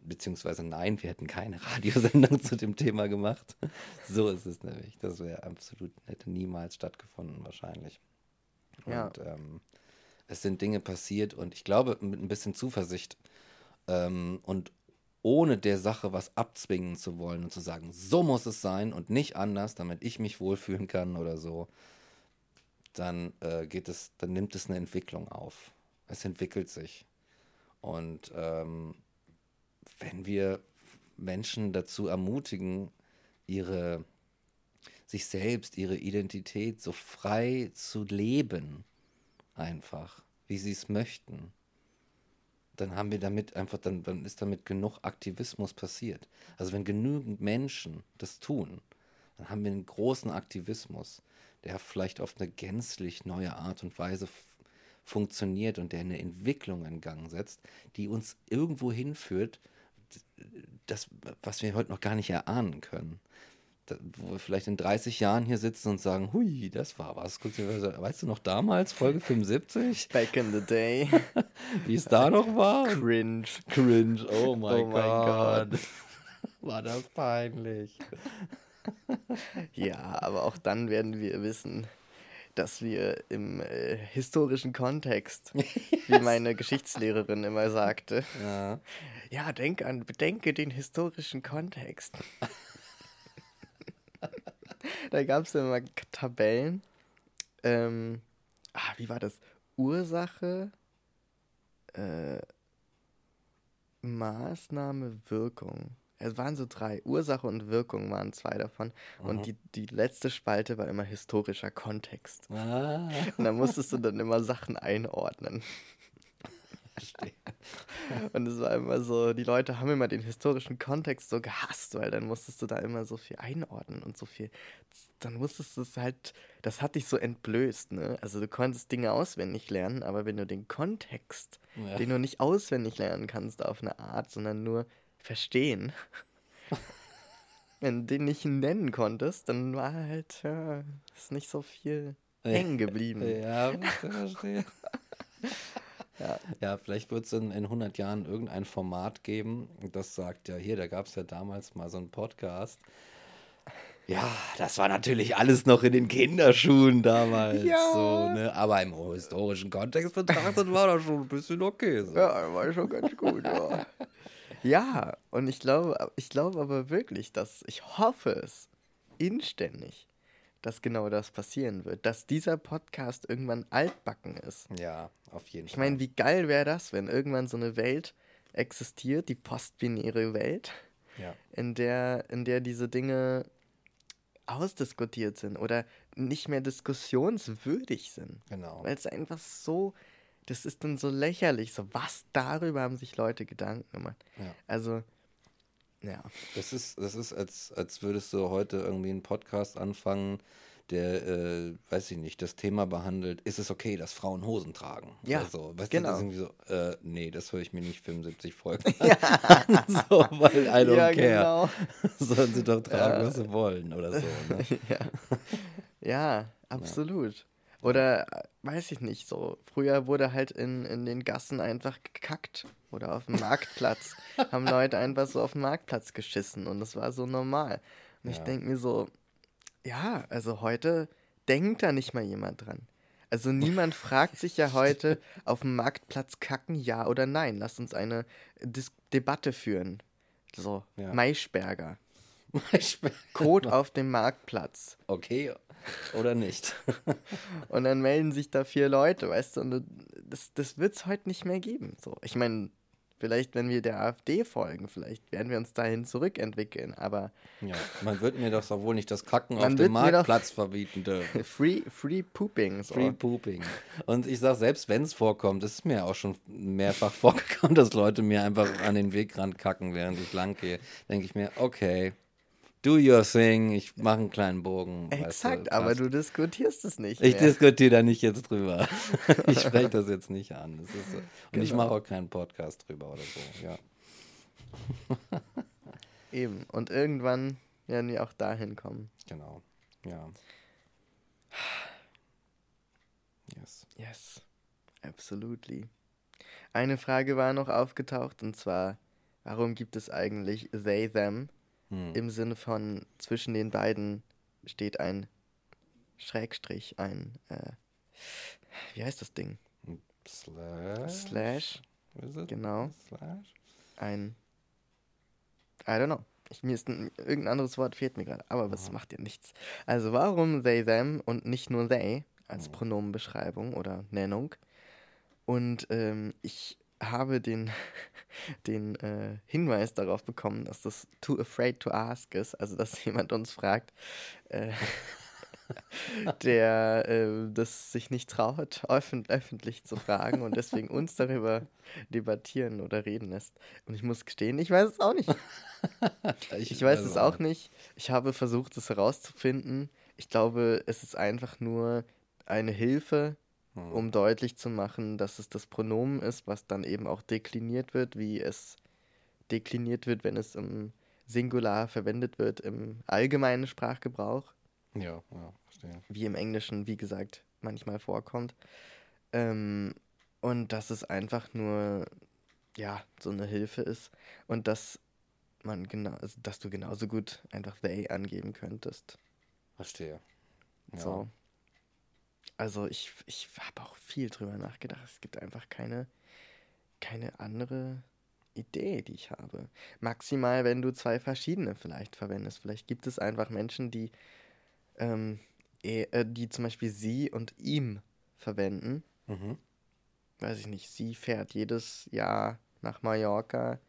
beziehungsweise nein, wir hätten keine Radiosendung zu dem Thema gemacht. So ist es nämlich. Das wäre absolut, hätte niemals stattgefunden wahrscheinlich. Ja. Und ähm, es sind Dinge passiert und ich glaube, mit ein bisschen Zuversicht ähm, und ohne der Sache was abzwingen zu wollen und zu sagen, so muss es sein und nicht anders, damit ich mich wohlfühlen kann oder so, dann äh, geht es, dann nimmt es eine Entwicklung auf. Es entwickelt sich. Und ähm, wenn wir Menschen dazu ermutigen, ihre sich selbst, ihre Identität so frei zu leben, einfach, wie sie es möchten, dann haben wir damit einfach, dann, dann ist damit genug Aktivismus passiert. Also wenn genügend Menschen das tun, dann haben wir einen großen Aktivismus, der vielleicht auf eine gänzlich neue Art und Weise funktioniert und der eine Entwicklung in Gang setzt, die uns irgendwo hinführt, das, was wir heute noch gar nicht erahnen können. Wo wir vielleicht in 30 Jahren hier sitzen und sagen, hui, das war was. Weißt du noch damals, Folge 75? Back in the day. Wie es da noch war? Cringe. Cringe, oh mein oh Gott. Gott. War das peinlich. ja, aber auch dann werden wir wissen, dass wir im äh, historischen Kontext, yes. wie meine Geschichtslehrerin immer sagte, ja, ja denk an, bedenke den historischen Kontext. Da gab es immer Tabellen. Ähm, ah, wie war das? Ursache, äh, Maßnahme, Wirkung es waren so drei. Ursache und Wirkung waren zwei davon. Mhm. Und die, die letzte Spalte war immer historischer Kontext. Ah. Und da musstest du dann immer Sachen einordnen. Verstehe. Und es war immer so, die Leute haben immer den historischen Kontext so gehasst, weil dann musstest du da immer so viel einordnen und so viel. Dann musstest du es halt, das hat dich so entblößt, ne? Also du konntest Dinge auswendig lernen, aber wenn du den Kontext, ja. den du nicht auswendig lernen kannst auf eine Art, sondern nur verstehen. Wenn du den nicht nennen konntest, dann war halt, ja, ist nicht so viel hängen geblieben. Ja, verstehe. ja. ja, vielleicht wird es in, in 100 Jahren irgendein Format geben, das sagt, ja, hier, da gab es ja damals mal so einen Podcast. Ja, das war natürlich alles noch in den Kinderschuhen damals. Ja. So, ne? Aber im historischen Kontext betrachtet war das schon ein bisschen okay. So. Ja, war schon ganz gut, ja. Ja, und ich glaube, ich glaube aber wirklich, dass ich hoffe es inständig, dass genau das passieren wird, dass dieser Podcast irgendwann altbacken ist. Ja, auf jeden Fall. Ich meine, wie geil wäre das, wenn irgendwann so eine Welt existiert, die postbinäre Welt, ja. in der in der diese Dinge ausdiskutiert sind oder nicht mehr diskussionswürdig sind. Genau. Weil es einfach so das ist dann so lächerlich. So, was darüber haben sich Leute Gedanken gemacht? Ja. Also, ja. Das ist, das ist als, als würdest du heute irgendwie einen Podcast anfangen, der, äh, weiß ich nicht, das Thema behandelt, ist es okay, dass Frauen Hosen tragen? Ja, also, weißt genau. Du, das ist irgendwie so, äh, nee, das höre ich mir nicht 75 Folgen an. so, weil I don't Ja, care. genau. Sollen sie doch tragen, was sie wollen oder so. Ne? ja. ja, absolut. Oder äh, weiß ich nicht, so. Früher wurde halt in, in den Gassen einfach gekackt. Oder auf dem Marktplatz. haben Leute einfach so auf dem Marktplatz geschissen und das war so normal. Und ich Ja. denke mir so, ja, also heute denkt da nicht mal jemand dran. Also niemand fragt sich ja heute auf dem Marktplatz kacken, ja oder nein. Lass uns eine Dis Debatte führen. So, Ja. Maischberger. Beispiel. Kot auf dem Marktplatz. Okay oder nicht? Und dann melden sich da vier Leute, weißt du, und das, das wird es heute nicht mehr geben. So, ich meine, vielleicht, wenn wir der AfD folgen, vielleicht werden wir uns dahin zurückentwickeln, aber ja, man wird mir doch wohl nicht das Kacken auf dem Marktplatz verbieten dürfen. free, free pooping, so. Free Pooping. Und ich sag, selbst wenn es vorkommt, es ist mir auch schon mehrfach vorgekommen, dass Leute mir einfach an den Wegrand kacken, während ich lang gehe. Denke ich mir, okay, do your thing, ich mache einen kleinen Bogen. weißt Exakt, du, aber du diskutierst es nicht. Ich diskutiere da nicht jetzt drüber. ich spreche das jetzt nicht an. So. Und ich Genau. mache auch keinen Podcast drüber oder so. Ja. Eben. Und irgendwann werden wir auch dahin kommen. Genau. Ja. Yes. Yes, absolutely. Eine Frage war noch aufgetaucht und zwar, warum gibt es eigentlich they, them? Hm. Im Sinne von zwischen den beiden steht ein Schrägstrich, ein, äh, wie heißt das Ding? Slash. Slash, genau, Slash? ein, I don't know. Ich, mir ist ein, irgendein anderes Wort fehlt mir gerade, aber das macht ja nichts. Also warum they, them und nicht nur they als Pronomenbeschreibung oder Nennung? Und ähm, ich habe den, den äh, Hinweis darauf bekommen, dass das too afraid to ask ist, also dass jemand uns fragt, äh, der äh, das sich nicht traut, öffentlich zu fragen und deswegen uns darüber debattieren oder reden lässt. Und ich muss gestehen, ich weiß es auch nicht. Ich weiß es auch nicht. Ich habe versucht, es herauszufinden. Ich glaube, es ist einfach nur eine Hilfe, Hm. um deutlich zu machen, dass es das Pronomen ist, was dann eben auch dekliniert wird, wie es dekliniert wird, wenn es im Singular verwendet wird im allgemeinen Sprachgebrauch, Ja, ja, verstehe. wie im Englischen, wie gesagt, manchmal vorkommt. Ähm, und dass es einfach nur, ja, so eine Hilfe ist und dass man genau, dass du genauso gut einfach they angeben könntest. Verstehe. Ja. So. Also ich, ich habe auch viel drüber nachgedacht. Es gibt einfach keine, keine andere Idee, die ich habe. Maximal, wenn du zwei verschiedene vielleicht verwendest. Vielleicht gibt es einfach Menschen, die, ähm, eh- äh, die zum Beispiel sie und ihm verwenden. Mhm. Weiß ich nicht, sie fährt jedes Jahr nach Mallorca.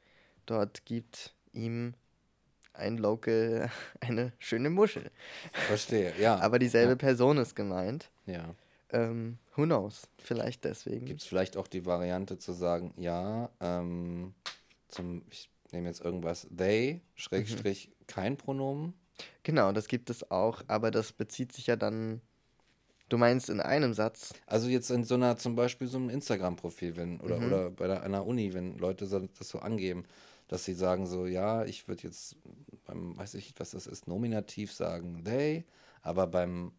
Dort gibt ihm ein Local eine schöne Muschel. Verstehe, ja. Aber dieselbe Person ist gemeint. ja. Ähm, who knows? Vielleicht deswegen. Gibt es vielleicht auch die Variante zu sagen, ja, ähm, zum, ich nehme jetzt irgendwas, they, Schrägstrich, kein Pronomen. Genau, das gibt es auch, aber das bezieht sich ja dann. Du meinst in einem Satz. Also jetzt in so einer, zum Beispiel so einem Instagram-Profil, wenn, oder, Mhm. oder bei einer Uni, wenn Leute das so angeben, dass sie sagen so, ja, ich würde jetzt beim, weiß ich nicht, was das ist, Nominativ sagen they, aber beim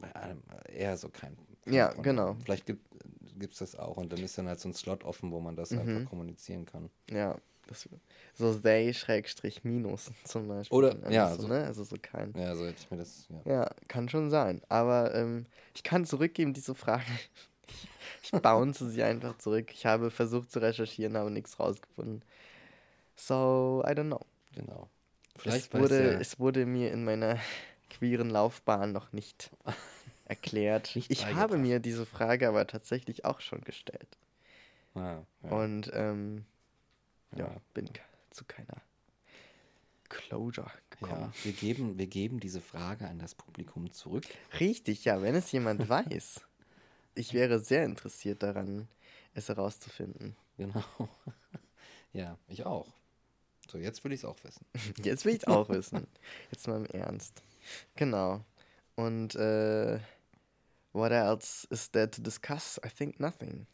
bei einem eher so kein, Ja, Pronomen. genau. Vielleicht gibt es das auch und dann ist dann halt so ein Slot offen, wo man das Mhm. einfach kommunizieren kann. Ja, das, so they Schrägstrich minus zum Beispiel. Oder- Also ja, so, ne? Also so kein. Ja, so hätte ich mir das, ja. Ja, kann schon sein. Aber ähm, ich kann zurückgeben, diese Frage. Ich, bounce sie einfach zurück. Ich habe versucht zu recherchieren, aber nichts rausgefunden. So, I don't know. Genau. Es Vielleicht weiß wurde, ja- es wurde mir in meiner queeren Laufbahn noch nicht erklärt. Nicht ich habe mir diese Frage aber tatsächlich auch schon gestellt. Ah, ja, Und ähm, ja. ja. bin zu keiner Closure gekommen. Wir geben, wir geben diese Frage an das Publikum zurück. Richtig, ja, wenn es jemand weiß. Ich wäre sehr interessiert daran, es herauszufinden. Genau. ja, ich auch. So, jetzt will ich es auch wissen. Jetzt will ich es auch wissen. Jetzt mal im Ernst. Genau. Und äh, what else is there to discuss? I think nothing.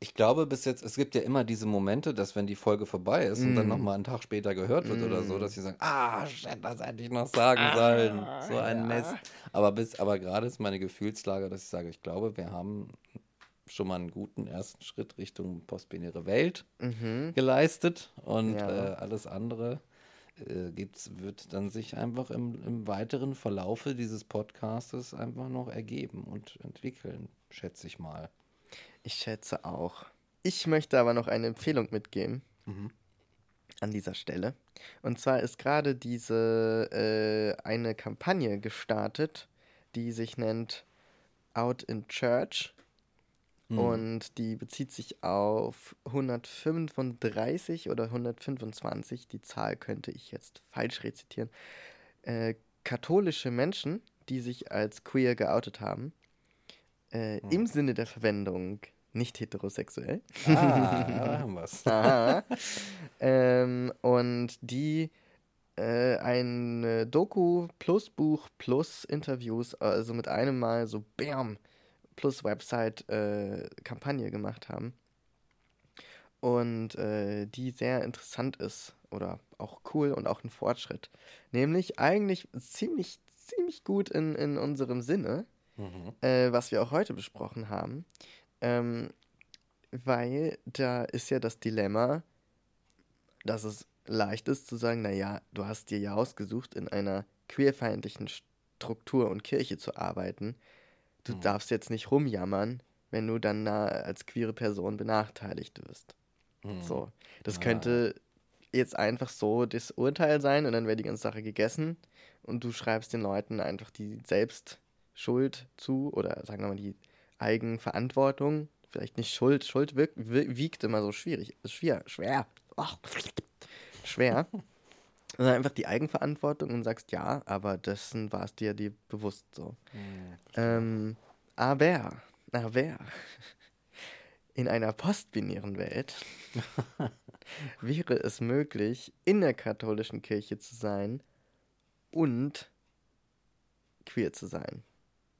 Ich glaube bis jetzt, es gibt ja immer diese Momente, dass wenn die Folge vorbei ist und dann nochmal einen Tag später gehört wird oder so, dass sie sagen, ah, shit, das hätte ich noch sagen sollen. So ein Mist. Aber, bis, aber gerade ist meine Gefühlslage, dass ich sage, ich glaube, wir haben schon mal einen guten ersten Schritt Richtung postbinäre Welt geleistet und Ja. äh, alles andere äh, gibt's, wird dann sich einfach im, im weiteren Verlaufe dieses Podcastes einfach noch ergeben und entwickeln, schätze ich mal. Ich schätze auch. Ich möchte aber noch eine Empfehlung mitgeben an dieser Stelle. Und zwar ist gerade diese äh, eine Kampagne gestartet, die sich nennt Out in Church. Und die bezieht sich auf 135 oder 125, die Zahl könnte ich jetzt falsch rezitieren, äh, katholische Menschen, die sich als queer geoutet haben, äh, im Sinne der Verwendung nicht heterosexuell. Ah, da haben wir's. Aha. ähm, und die äh, ein Doku plus Buch plus Interviews, also mit einem Mal so BAM plus Website äh, Kampagne gemacht haben. Und äh, die sehr interessant ist oder auch cool und auch ein Fortschritt. Nämlich eigentlich ziemlich, ziemlich gut in, in unserem Sinne, äh, was wir auch heute besprochen haben. Ähm, weil da ist ja das Dilemma, dass es leicht ist zu sagen, naja, du hast dir ja ausgesucht, in einer queerfeindlichen Struktur und Kirche zu arbeiten. Du darfst jetzt nicht rumjammern, wenn du dann da als queere Person benachteiligt wirst. So. Das könnte jetzt einfach so das Urteil sein und dann wäre die ganze Sache gegessen und du schreibst den Leuten einfach die Selbstschuld zu oder sagen wir mal die Eigenverantwortung. Vielleicht nicht Schuld. Schuld wiegt immer so schwierig. Schwer. Schwer. Ach, schwer. Sondern einfach die Eigenverantwortung und sagst, ja, aber dessen war es dir, dir bewusst so. Ähm, aber, aber, in einer postbinären Welt wäre es möglich, in der katholischen Kirche zu sein und queer zu sein.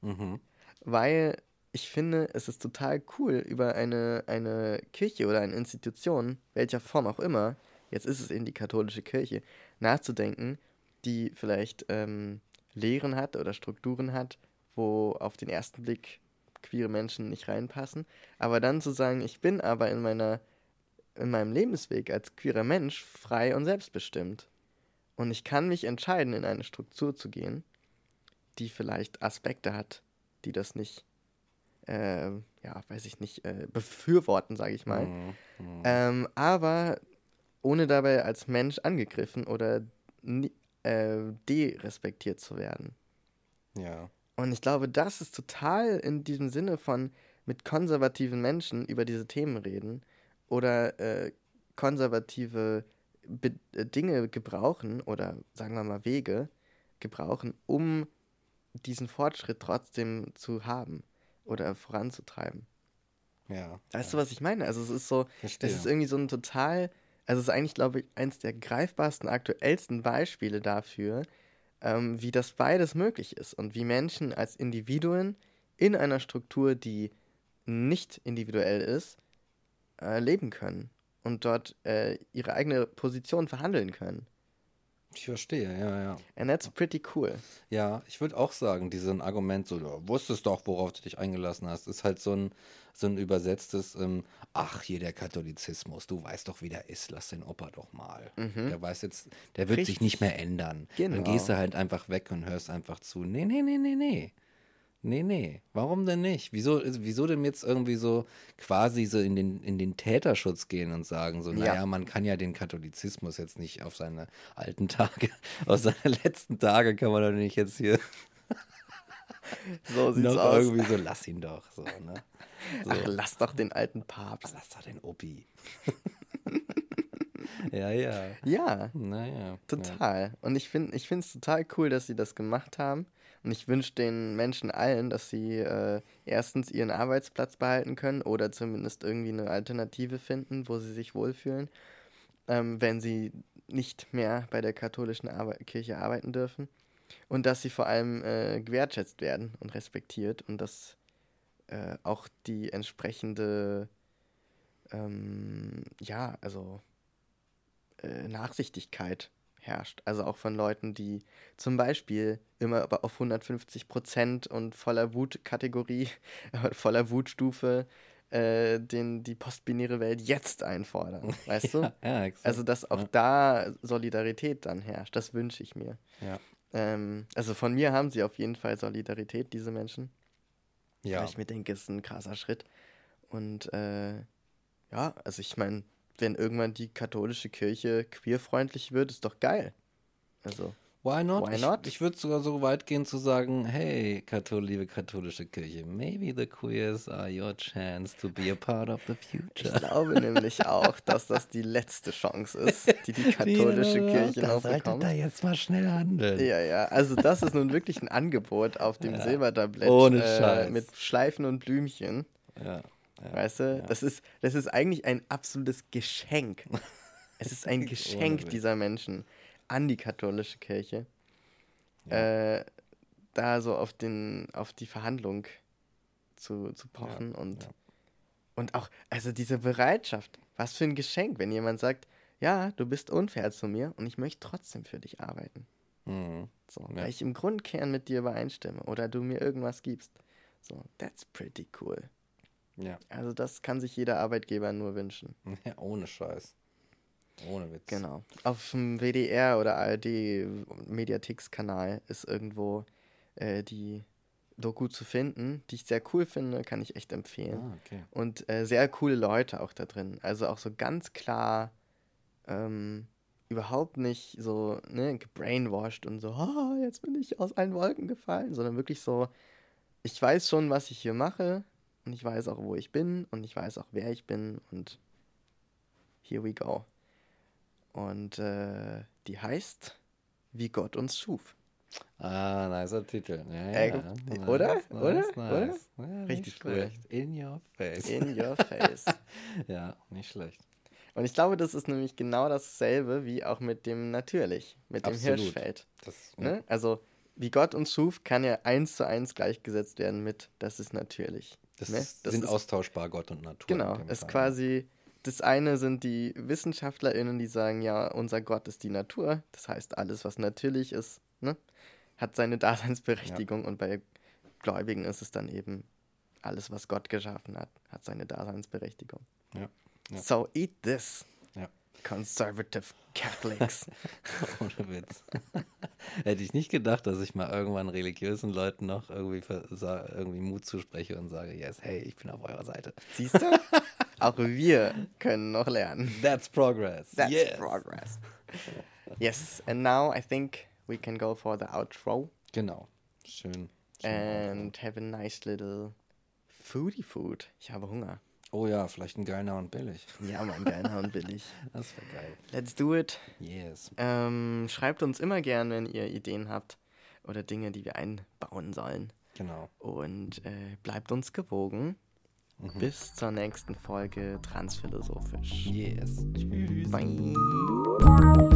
Mhm. Weil ich finde, es ist total cool, über eine, eine Kirche oder eine Institution, welcher Form auch immer, jetzt ist es eben die katholische Kirche, nachzudenken, die vielleicht ähm, Lehren hat oder Strukturen hat, wo auf den ersten Blick queere Menschen nicht reinpassen. Aber dann zu sagen, ich bin aber in meiner in meinem Lebensweg als queerer Mensch frei und selbstbestimmt. Und ich kann mich entscheiden, in eine Struktur zu gehen, die vielleicht Aspekte hat, die das nicht, äh, ja, weiß ich nicht, äh, befürworten, sage ich mal. Mhm. Ähm, aber ohne dabei als Mensch angegriffen oder äh, derespektiert zu werden. Ja. Und ich glaube, das ist total in diesem Sinne von mit konservativen Menschen über diese Themen reden oder äh, konservative Be äh, Dinge gebrauchen oder sagen wir mal Wege gebrauchen, um diesen Fortschritt trotzdem zu haben oder voranzutreiben. Ja. Weißt du, was ich meine? Also es ist so, Verstehe. es ist irgendwie so ein total, also es ist eigentlich, glaube ich, eins der greifbarsten, aktuellsten Beispiele dafür, ähm, wie das beides möglich ist und wie Menschen als Individuen in einer Struktur, die nicht individuell ist, äh, leben können und dort äh, ihre eigene Position verhandeln können. Ich verstehe, ja, ja. And that's pretty cool. Ja, ich würde auch sagen, dieses Argument, so, du wusstest doch, worauf du dich eingelassen hast, ist halt so ein, so ein übersetztes, ähm, ach, hier der Katholizismus, du weißt doch, wie der ist, lass den Opa doch mal. Der weiß jetzt, der wird sich Richtig. nicht mehr ändern. Dann Genau. gehst du halt einfach weg und hörst einfach zu. Nee, nee, nee, nee, nee. Nee, nee. Warum denn nicht? Wieso, wieso denn jetzt irgendwie so quasi so in den, in den Täterschutz gehen und sagen, so, Ja. naja, man kann ja den Katholizismus jetzt nicht auf seine alten Tage, aus seine letzten Tage kann man doch nicht jetzt hier So sieht's aus. irgendwie so, lass ihn doch. So, ne? so. Ach, lass doch den alten Papst. Lass doch den Opi. ja, ja. Ja, Naja. Total. Und ich finde ich es total cool, dass sie das gemacht haben. Und ich wünsche den Menschen allen, dass sie äh, erstens ihren Arbeitsplatz behalten können oder zumindest irgendwie eine Alternative finden, wo sie sich wohlfühlen, ähm, wenn sie nicht mehr bei der katholischen Arbe Kirche arbeiten dürfen. Und dass sie vor allem äh, gewertschätzt werden und respektiert und dass äh, auch die entsprechende, ähm, ja, also äh, Nachsichtigkeit herrscht. Also auch von Leuten, die zum Beispiel immer auf 150 Prozent und voller Wutkategorie, voller Wutstufe äh, den, die postbinäre Welt jetzt einfordern. Weißt ja, du? Ja. Also, dass auch Ja. da Solidarität dann herrscht, das wünsche ich mir. Ähm, also von mir haben sie auf jeden Fall Solidarität, diese Menschen. Ja. Weil ich mir denke, es ist ein krasser Schritt. Und äh, ja, also ich meine, wenn irgendwann die katholische Kirche queerfreundlich wird, ist doch geil. Also, Why not? Why ich not? ich würde sogar so weit gehen zu sagen, hey, Kathol liebe katholische Kirche, maybe the queers are your chance to be a part of the ich future. glaube nämlich auch, dass das die letzte Chance ist, die die katholische Kirche da noch bekommt. da jetzt mal schnell handeln. Ja, ja, also das ist nun wirklich ein Angebot auf dem Ja. Silbertablett Ohne äh, mit Schleifen und Blümchen. Ja, ja, Weißt du, ja. das, ist, das ist eigentlich ein absolutes Geschenk. es ist ein Geschenk dieser Menschen an die katholische Kirche, Ja. äh, da so auf, den, auf die Verhandlung zu, zu pochen und, und auch, also diese Bereitschaft, was für ein Geschenk, wenn jemand sagt, ja, du bist unfair zu mir und ich möchte trotzdem für dich arbeiten. Mhm. So, weil ich im Grundkern mit dir übereinstimme oder du mir irgendwas gibst. So, that's pretty cool. Ja. Also das kann sich jeder Arbeitgeber nur wünschen. ja, ohne Scheiß. Ohne Witz. Genau. Auf dem WDR oder ARD Mediatheks-Kanal ist irgendwo äh, die Doku zu finden, die ich sehr cool finde, kann ich echt empfehlen. Ah, okay. Und äh, sehr coole Leute auch da drin. Also auch so ganz klar ähm, überhaupt nicht so ne, gebrainwashed und so, oh, jetzt bin ich aus allen Wolken gefallen, sondern wirklich so, ich weiß schon, was ich hier mache und ich weiß auch, wo ich bin und ich weiß auch, wer ich bin und here we go. Und äh, die heißt, wie Gott uns schuf. Ah, nicer Titel. Ja, Äh, ja. oder? Nice, Oder? nice, Oder? nice. Ja, nicht Richtig cool. schlecht. In your face. In your face. ja, nicht schlecht. Und ich glaube, das ist nämlich genau dasselbe wie auch mit dem Natürlich, mit dem Absolut. Hirschfeld. Das, ja. Ne? Also, wie Gott uns schuf, kann ja eins zu eins gleichgesetzt werden mit das ist natürlich. Das, ne? Das sind ist- austauschbar Gott und Natur. Genau, dem ist Fall. quasi, das eine sind die WissenschaftlerInnen, die sagen, ja, unser Gott ist die Natur. Das heißt, alles, was natürlich ist, ne, hat seine Daseinsberechtigung. Und bei Gläubigen ist es dann eben, alles, was Gott geschaffen hat, hat seine Daseinsberechtigung. Ja, ja. So eat this, Ja. Conservative Catholics. Ohne Witz. Hätte ich nicht gedacht, dass ich mal irgendwann religiösen Leuten noch irgendwie, irgendwie Mut zuspreche und sage, yes, hey, ich bin auf eurer Seite. Siehst du? Auch wir können noch lernen. That's progress. That's yes. progress. Yes, and now I think we can go for the outro Genau. Schön. schön and have a nice little foodie food. Ich habe Hunger. Oh ja, vielleicht ein Geilner und billig. Ja, mein Geilner und billig. Das wäre geil. Let's do it. Yes. Ähm, schreibt uns immer gern, wenn ihr Ideen habt oder Dinge, die wir einbauen sollen. Genau. Und äh, bleibt uns gewogen. Bis zur nächsten Folge Transphilosophisch. Yes. Tschüss. Bye.